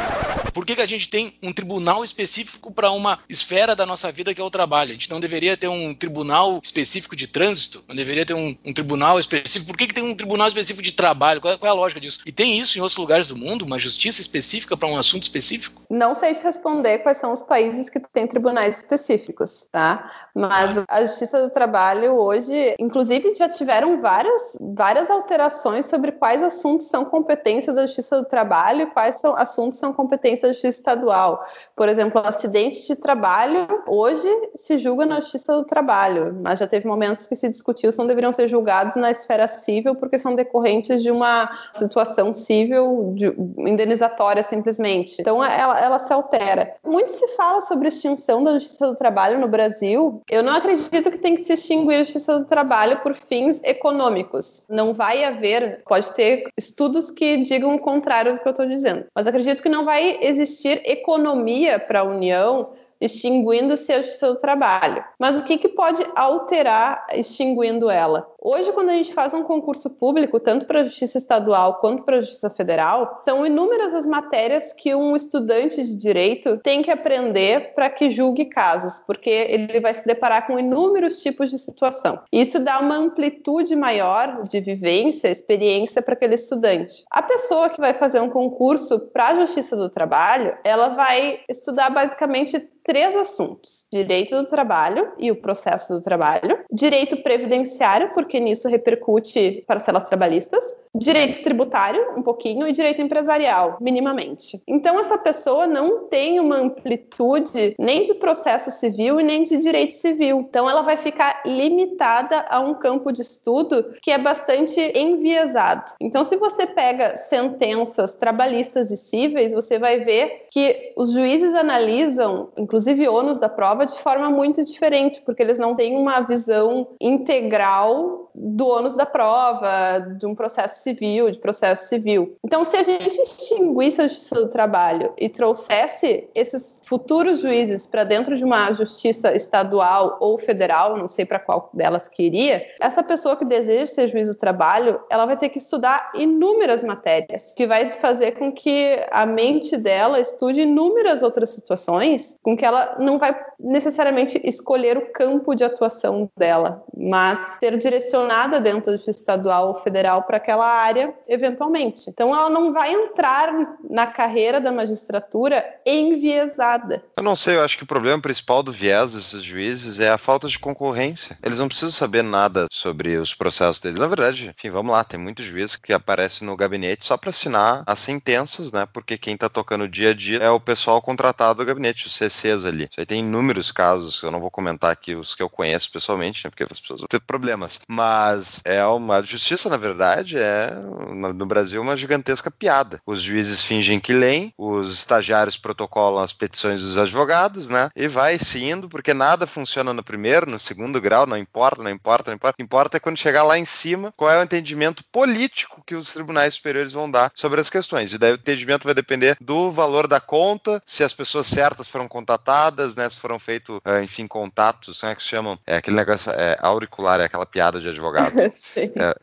Por que, que a gente tem um tribunal específico para uma esfera da nossa vida que é o trabalho? A gente não deveria ter um tribunal específico de trânsito? Não deveria ter um, um tribunal específico? Por que, que tem um tribunal específico de trabalho? Qual é, qual é a lógica disso? E tem isso em outros lugares do mundo? Uma justiça específica para um assunto específico? Não sei te responder quais são os países que têm tribunais específicos, tá? Mas a justiça do trabalho hoje Inclusive, já tiveram várias, várias alterações sobre quais assuntos são competência da Justiça do Trabalho e quais são, assuntos são competência da Justiça Estadual. Por exemplo, acidente de trabalho, hoje se julga na Justiça do Trabalho, mas já teve momentos que se discutiu se não deveriam ser julgados na esfera civil porque são decorrentes de uma situação civil de, indenizatória, simplesmente. Então, ela, ela se altera. Muito se fala sobre extinção da Justiça do Trabalho no Brasil. Eu não acredito que tem que se extinguir a Justiça do Trabalho por fins econômicos. Não vai haver, pode ter estudos que digam o contrário do que eu estou dizendo, mas acredito que não vai existir economia para a União extinguindo-se justiça do trabalho. Mas o que, que pode alterar extinguindo ela? Hoje, quando a gente faz um concurso público, tanto para a Justiça Estadual quanto para a Justiça Federal, são inúmeras as matérias que um estudante de direito tem que aprender para que julgue casos, porque ele vai se deparar com inúmeros tipos de situação. Isso dá uma amplitude maior de vivência, experiência para aquele estudante. A pessoa que vai fazer um concurso para a Justiça do Trabalho, ela vai estudar basicamente três assuntos: direito do trabalho e o processo do trabalho, direito previdenciário, porque nisso repercute parcelas trabalhistas, direito tributário, um pouquinho, e direito empresarial, minimamente. Então, essa pessoa não tem uma amplitude nem de processo civil e nem de direito civil. Então, ela vai ficar limitada a um campo de estudo que é bastante enviesado. Então, se você pega sentenças trabalhistas e cíveis, você vai ver que os juízes analisam, inclusive ônus da prova, de forma muito diferente, porque eles não têm uma visão integral do ônus da prova, de um processo civil, de processo civil. Então, se a gente extinguisse a justiça do trabalho e trouxesse esses futuros juízes para dentro de uma justiça estadual ou federal, não sei para qual delas queria, essa pessoa que deseja ser juiz do trabalho, ela vai ter que estudar inúmeras matérias, que vai fazer com que a mente dela estude inúmeras outras situações, com que ela não vai necessariamente escolher o campo de atuação dela, mas ser direcionada dentro justiça estadual ou federal para aquela área eventualmente. Então ela não vai entrar na carreira da magistratura enviesada. Eu não sei, eu acho que o problema principal do viés desses juízes é a falta de concorrência. Eles não precisam saber nada sobre os processos deles. Na verdade, enfim, vamos lá, tem muitos juízes que aparecem no gabinete só para assinar as sentenças, né? Porque quem tá tocando o dia a dia é o pessoal contratado do gabinete, os CCs ali. Isso aí tem inúmeros casos, eu não vou comentar aqui os que eu conheço pessoalmente, né? Porque as pessoas vão ter problemas. Mas é uma justiça, na verdade, é no Brasil uma gigantesca piada. Os juízes fingem que leem, os estagiários protocolam as petições dos advogados, né? E vai se indo, porque nada funciona no primeiro, no segundo grau, não importa, não importa, não importa. O que importa é quando chegar lá em cima, qual é o entendimento político que os tribunais superiores vão dar sobre as questões. E daí o entendimento vai depender do valor da conta, se as pessoas certas foram contatadas, né? Se foram feitos, eh, enfim, contatos, como é que se chamam? É aquele negócio é, auricular, é aquela piada de advogado. é,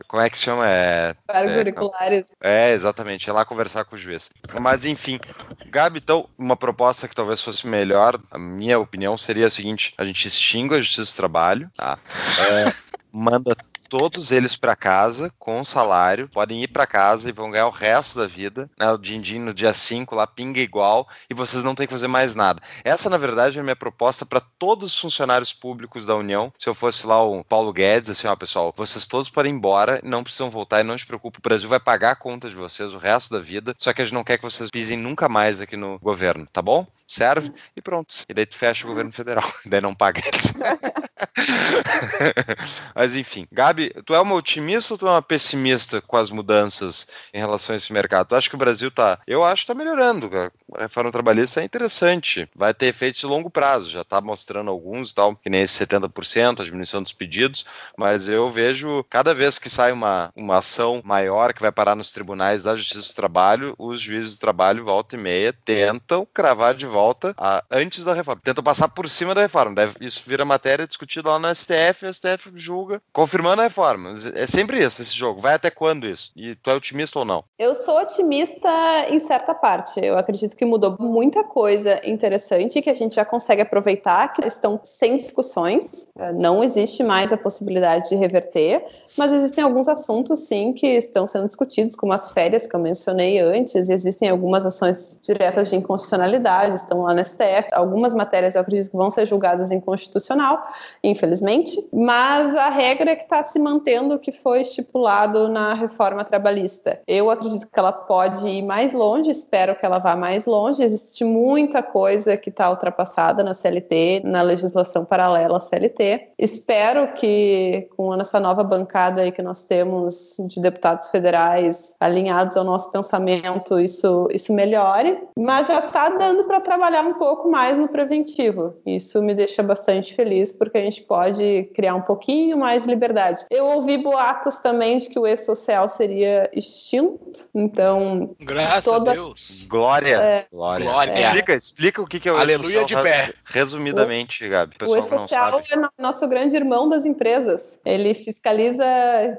como é que se chama? É, Vários é, auriculares. É, exatamente. É lá conversar com o juiz. Mas, enfim, Gabi, então, uma proposta que talvez talvez fosse melhor, a minha opinião seria a seguinte: a gente extingue a justiça do trabalho, tá? É, manda todos eles para casa com salário, podem ir para casa e vão ganhar o resto da vida. Né? O din-din no dia 5 lá pinga igual e vocês não têm que fazer mais nada. Essa, na verdade, é a minha proposta para todos os funcionários públicos da União. Se eu fosse lá o Paulo Guedes, assim, ó, pessoal, vocês todos podem ir embora, não precisam voltar e não se preocupe, o Brasil vai pagar a conta de vocês o resto da vida, só que a gente não quer que vocês pisem nunca mais aqui no governo, tá bom? Serve? E pronto. E daí tu fecha o governo federal, daí não paga eles. Mas enfim, Gabi, tu é uma otimista ou tu é uma pessimista com as mudanças em relação a esse mercado? Tu acha que o Brasil tá. Eu acho que tá melhorando. A reforma trabalhista é interessante. Vai ter efeitos de longo prazo. Já tá mostrando alguns e tal, que nem esse 70%, a diminuição dos pedidos. Mas eu vejo cada vez que sai uma, uma ação maior que vai parar nos tribunais da Justiça do Trabalho, os juízes do trabalho, volta e meia, tentam cravar de volta a, antes da reforma. Tentam passar por cima da reforma. Deve, isso vira matéria discutida lá no STF, o STF julga, confirmando a reforma. É sempre isso, esse jogo. Vai até quando isso? E tu é otimista ou não? Eu sou otimista em certa parte. Eu acredito que mudou muita coisa interessante que a gente já consegue aproveitar, que estão sem discussões. Não existe mais a possibilidade de reverter, mas existem alguns assuntos, sim, que estão sendo discutidos, como as férias que eu mencionei antes. Existem algumas ações diretas de inconstitucionalidade, estão lá no STF. Algumas matérias eu acredito que vão ser julgadas inconstitucional, infelizmente, mas a regra é que está se mantendo o que foi estipulado na reforma trabalhista. Eu acredito que ela pode ir mais longe, espero que ela vá mais longe. Existe muita coisa que está ultrapassada na CLT, na legislação paralela à CLT. Espero que com essa nova bancada aí que nós temos de deputados federais alinhados ao nosso pensamento, isso, isso melhore. Mas já está dando para trabalhar um pouco mais no preventivo. Isso me deixa bastante feliz, porque a gente gente pode criar um pouquinho mais de liberdade. Eu ouvi boatos também de que o e-social seria extinto, então. Graças toda... a Deus. Glória. É... Glória. Glória. É. Explica, explica o que é o Aleluia de pé. Resumidamente, Gabi. O e-social é nosso grande irmão das empresas. Ele fiscaliza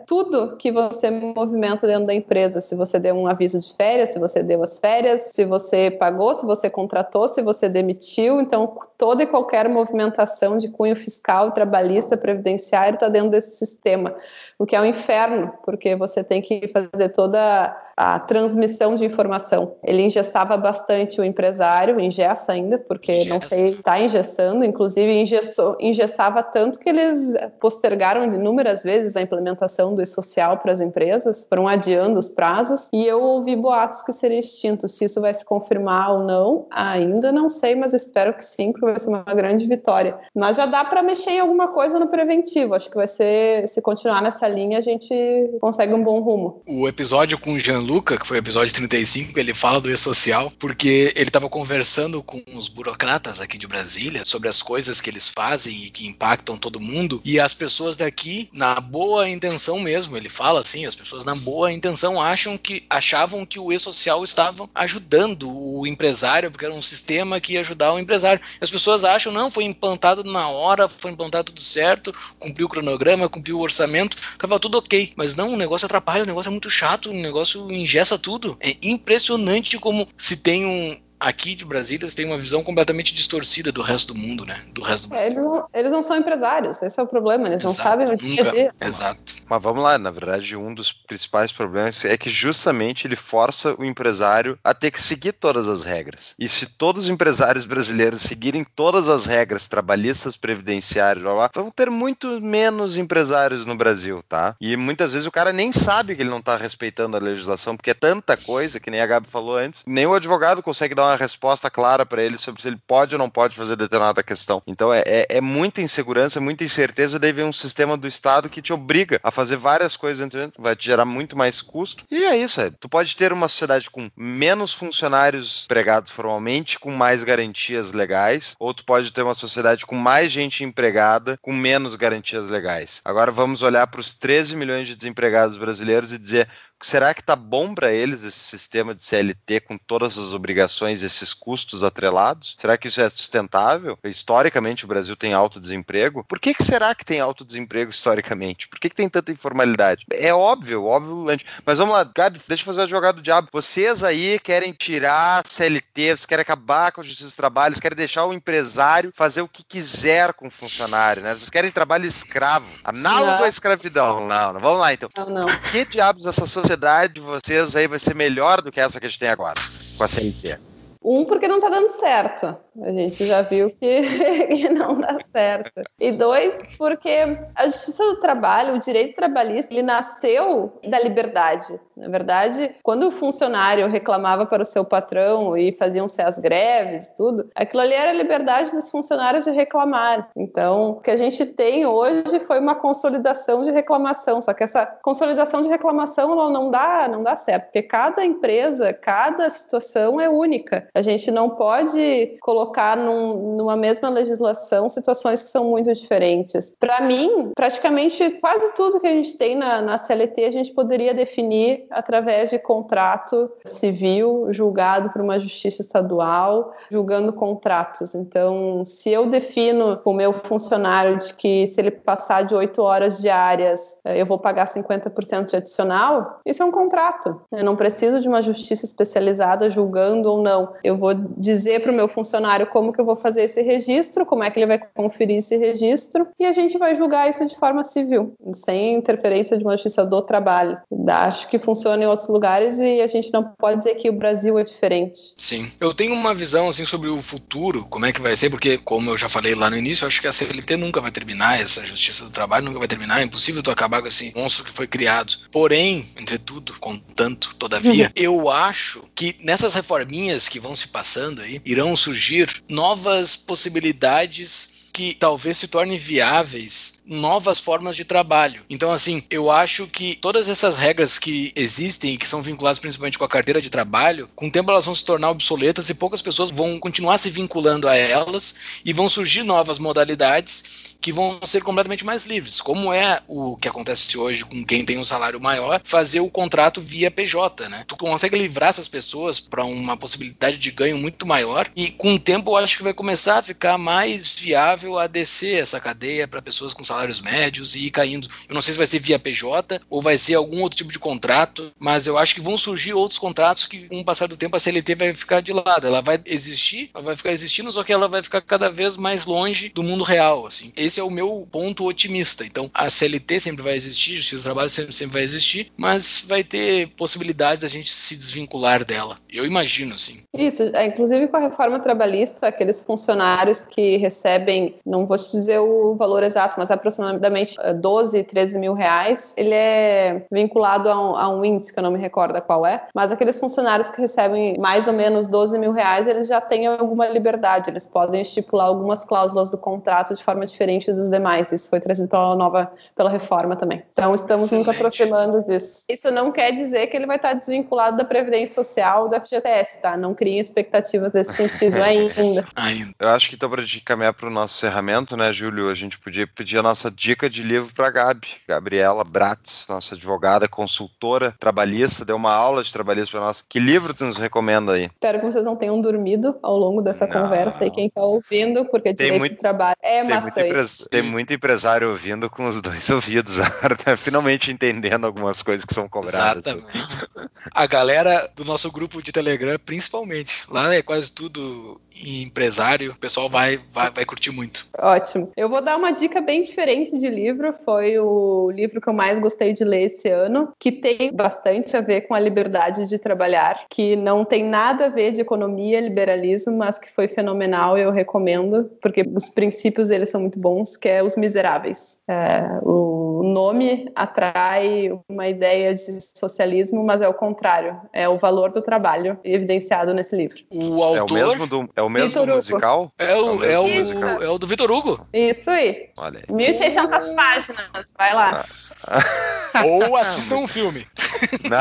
tudo que você movimenta dentro da empresa. Se você deu um aviso de férias, se você deu as férias, se você pagou, se você contratou, se você demitiu. Então, toda e qualquer movimentação de cunho fiscal, trabalhista, previdenciário está dentro desse sistema, o que é um inferno, porque você tem que fazer toda a transmissão de informação. Ele ingessava bastante o empresário, ingessa ainda, porque não sei, está ingessando, inclusive ingessou, ingessava tanto que eles postergaram inúmeras vezes a implementação do e-social para as empresas, foram adiando os prazos, e eu ouvi boatos que seria extinto. Se isso vai se confirmar ou não, ainda não sei, mas espero que sim, porque vai ser uma grande vitória. Mas já dá para mexer em alguma coisa no preventivo. Acho que vai ser, se continuar nessa linha, a gente consegue um bom rumo. O episódio com o Jean Luca, que foi o episódio 35, ele fala do e-social, porque ele estava conversando com os burocratas aqui de Brasília sobre as coisas que eles fazem e que impactam todo mundo, e as pessoas daqui, na boa intenção mesmo, ele fala assim, as pessoas na boa intenção acham que achavam que o e-social estava ajudando o empresário, porque era um sistema que ia ajudar o empresário. As pessoas acham, não, foi implantado na hora, foi implantado tudo certo, cumpriu o cronograma, cumpriu o orçamento, tava tudo ok. Mas não, o negócio atrapalha, o negócio é muito chato, o negócio ingessa tudo. É impressionante como se tem um, aqui de Brasília eles têm uma visão completamente distorcida do resto do mundo, né? Do resto do é, eles, não, eles, não, são empresários, esse é o problema, eles Exato, não sabem o dia a dia. Exato. Mas vamos lá, na verdade, um dos principais problemas é que justamente ele força o empresário a ter que seguir todas as regras. E se todos os empresários brasileiros seguirem todas as regras trabalhistas, previdenciárias, blá, blá, vão ter muito menos empresários no Brasil, tá? E muitas vezes o cara nem sabe que ele não tá respeitando a legislação, porque é tanta coisa, que nem a Gabi falou antes, nem o advogado consegue dar uma resposta clara para ele sobre se ele pode ou não pode fazer determinada questão. Então é, é, é muita insegurança, muita incerteza, daí vem um sistema do Estado que te obriga a fazer várias coisas, vai te gerar muito mais custo. E é isso, é. tu pode ter uma sociedade com menos funcionários empregados formalmente, com mais garantias legais, ou tu pode ter uma sociedade com mais gente empregada, com menos garantias legais. Agora vamos olhar para os 13 milhões de desempregados brasileiros e dizer Será que está bom para eles esse sistema de CLT com todas as obrigações, esses custos atrelados? Será que isso é sustentável? Historicamente, o Brasil tem alto desemprego. Por que, que será que tem alto desemprego historicamente? Por que, que tem tanta informalidade? É óbvio, óbvio, mas vamos lá, Gabi, deixa eu fazer a jogada do diabo. Vocês aí querem tirar CLT, vocês querem acabar com a justiça dos trabalhos, querem deixar o empresário fazer o que quiser com o funcionário, né? Vocês querem trabalho escravo, análogo à escravidão. Não, não, vamos lá então. Não, não. Que diabos essa sociedade de vocês aí vai ser melhor do que essa que a gente tem agora, com a CLT? Um, porque não está dando certo. A gente já viu que, não dá certo. E dois, porque a justiça do trabalho, o direito trabalhista, ele nasceu da liberdade. Na verdade, quando o funcionário reclamava para o seu patrão e faziam-se as greves tudo, aquilo ali era a liberdade dos funcionários de reclamar. Então, o que a gente tem hoje foi uma consolidação de reclamação. Só que essa consolidação de reclamação não dá, não dá certo, porque cada empresa, cada situação é única. A gente não pode colocar num, numa mesma legislação situações que são muito diferentes. Para mim, praticamente quase tudo que a gente tem na, na CLT a gente poderia definir através de contrato civil julgado por uma justiça estadual, julgando contratos. Então, se eu defino o meu funcionário de que se ele passar de oito horas diárias eh, eu vou pagar 50% de adicional, isso é um contrato. Eu não preciso de uma justiça especializada julgando ou não eu vou dizer para o meu funcionário como que eu vou fazer esse registro, como é que ele vai conferir esse registro, e a gente vai julgar isso de forma civil, sem interferência de uma justiça do trabalho. Acho que funciona em outros lugares e a gente não pode dizer que o Brasil é diferente. Sim. Eu tenho uma visão assim sobre o futuro, como é que vai ser, porque como eu já falei lá no início, acho que a CLT nunca vai terminar, essa justiça do trabalho nunca vai terminar, é impossível tu acabar com esse monstro que foi criado. Porém, entretudo, contanto, todavia, eu acho que nessas reforminhas que vão se passando aí, irão surgir novas possibilidades que talvez se tornem viáveis novas formas de trabalho. Então, assim, eu acho que todas essas regras que existem e que são vinculadas principalmente com a carteira de trabalho, com o tempo elas vão se tornar obsoletas e poucas pessoas vão continuar se vinculando a elas e vão surgir novas modalidades que vão ser completamente mais livres, como é o que acontece hoje com quem tem um salário maior, fazer o contrato via PJ, né? Tu consegue livrar essas pessoas para uma possibilidade de ganho muito maior e com o tempo eu acho que vai começar a ficar mais viável a descer essa cadeia para pessoas com salários médios e ir caindo. Eu não sei se vai ser via PJ ou vai ser algum outro tipo de contrato, mas eu acho que vão surgir outros contratos que com o passar do tempo a CLT vai ficar de lado. Ela vai existir, ela vai ficar existindo, só que ela vai ficar cada vez mais longe do mundo real, assim. Esse é o meu ponto otimista. Então, a CLT sempre vai existir, justiça do trabalho sempre, sempre vai existir, mas vai ter possibilidade da gente se desvincular dela. Eu imagino, sim. Isso, é, inclusive com a reforma trabalhista, aqueles funcionários que recebem, não vou te dizer o valor exato, mas aproximadamente 12, eh, 13 mil reais, ele é vinculado a um, a um índice que eu não me recordo qual é, mas aqueles funcionários que recebem mais ou menos 12 mil reais, eles já têm alguma liberdade, eles podem estipular algumas cláusulas do contrato de forma diferente dos demais. Isso foi trazido pela nova, pela reforma também. Então estamos Excelente. nos aproximando disso. Isso não quer dizer que ele vai estar desvinculado da Previdência Social da FGTS, tá? Não criem expectativas nesse sentido ainda. ainda. Eu acho que então para a gente caminhar para o nosso encerramento, né, Júlio, a gente podia pedir a nossa dica de livro para a Gabi. Gabriela Bratz, nossa advogada, consultora trabalhista, deu uma aula de trabalhista para nós. Que livro tu nos recomenda aí? Espero que vocês não tenham dormido ao longo dessa não. conversa e quem está ouvindo, porque tem direito muito, de trabalho é maçante. Tem muito empresário ouvindo com os dois ouvidos, finalmente entendendo algumas coisas que são cobradas. Exatamente. A galera do nosso grupo de Telegram, principalmente. Lá é quase tudo empresário, o pessoal vai, vai, vai curtir muito. Ótimo. Eu vou dar uma dica bem diferente de livro. Foi o livro que eu mais gostei de ler esse ano, que tem bastante a ver com a liberdade de trabalhar, que não tem nada a ver de economia, liberalismo, mas que foi fenomenal e eu recomendo, porque os princípios eles são muito bons que é Os Miseráveis. É, o nome atrai uma ideia de socialismo, mas é o contrário. É o valor do trabalho evidenciado nesse livro. O autor... É o mesmo do, é o mesmo musical? É o, é o, é o, é o do Vitor Hugo. Isso aí. Olha aí. 1.600 páginas. Vai lá. Ah. Ou assistam um filme. Não.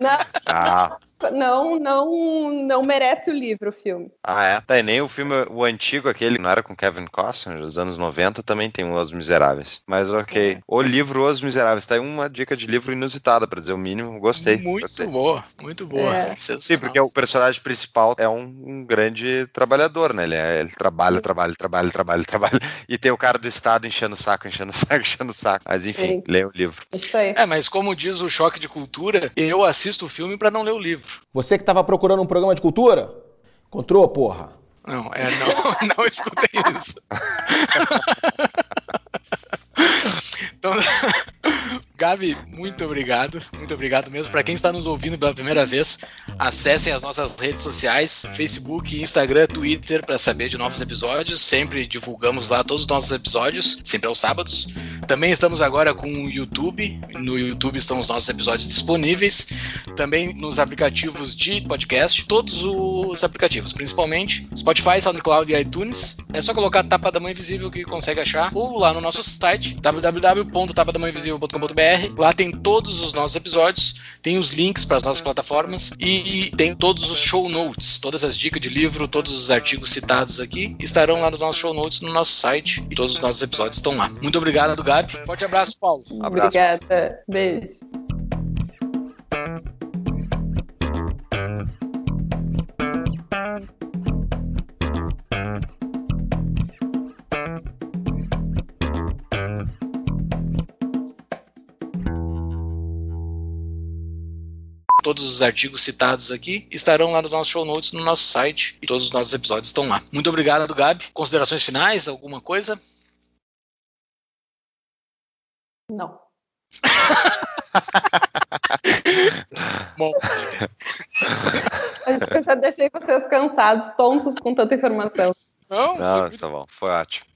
Não. Ah não, não, não merece o livro, o filme. Ah, é? Tá, e nem o filme, o antigo, aquele, não era com Kevin Costner, dos anos 90, também tem Os Miseráveis. Mas ok. É. O livro Os Miseráveis, tá aí uma dica de livro inusitada, pra dizer o mínimo, gostei. Muito gostei. boa, muito boa. É. Sim, porque o personagem principal é um, um grande trabalhador, né? Ele, é, ele trabalha, trabalha, trabalha, trabalha, trabalha, e tem o cara do Estado enchendo o saco, enchendo o saco, enchendo o saco. Mas enfim, leia o livro. Isso aí. É, mas como diz o Choque de Cultura, eu assisto o filme para não ler o livro. Você que estava procurando um programa de cultura? Encontrou, porra? Não, é, não, não escutei isso. então, Gabi, muito obrigado. Muito obrigado mesmo. Para quem está nos ouvindo pela primeira vez, acessem as nossas redes sociais: Facebook, Instagram, Twitter, para saber de novos episódios. Sempre divulgamos lá todos os nossos episódios, sempre aos sábados. Também estamos agora com o YouTube. No YouTube estão os nossos episódios disponíveis. Também nos aplicativos de podcast, todos os aplicativos, principalmente Spotify, SoundCloud e iTunes. É só colocar Tapa da Mãe Invisível que consegue achar, ou lá no nosso site www.tapadamãeinvisível.com.br Lá tem todos os nossos episódios, tem os links para as nossas plataformas e tem todos os show notes, todas as dicas de livro, todos os artigos citados aqui estarão lá nos nossos show notes no nosso site e todos os nossos episódios estão lá. Muito obrigado, Gabi. Forte abraço, Paulo. abraço. Obrigada. Beijo. Todos os artigos citados aqui estarão lá nos nossos show notes no nosso site e todos os nossos episódios estão lá. Muito obrigado, Gabi. Considerações finais? Alguma coisa? Não. Bom. Acho que eu já deixei vocês cansados, tontos com tanta informação. Não, Não tá bom, foi ótimo.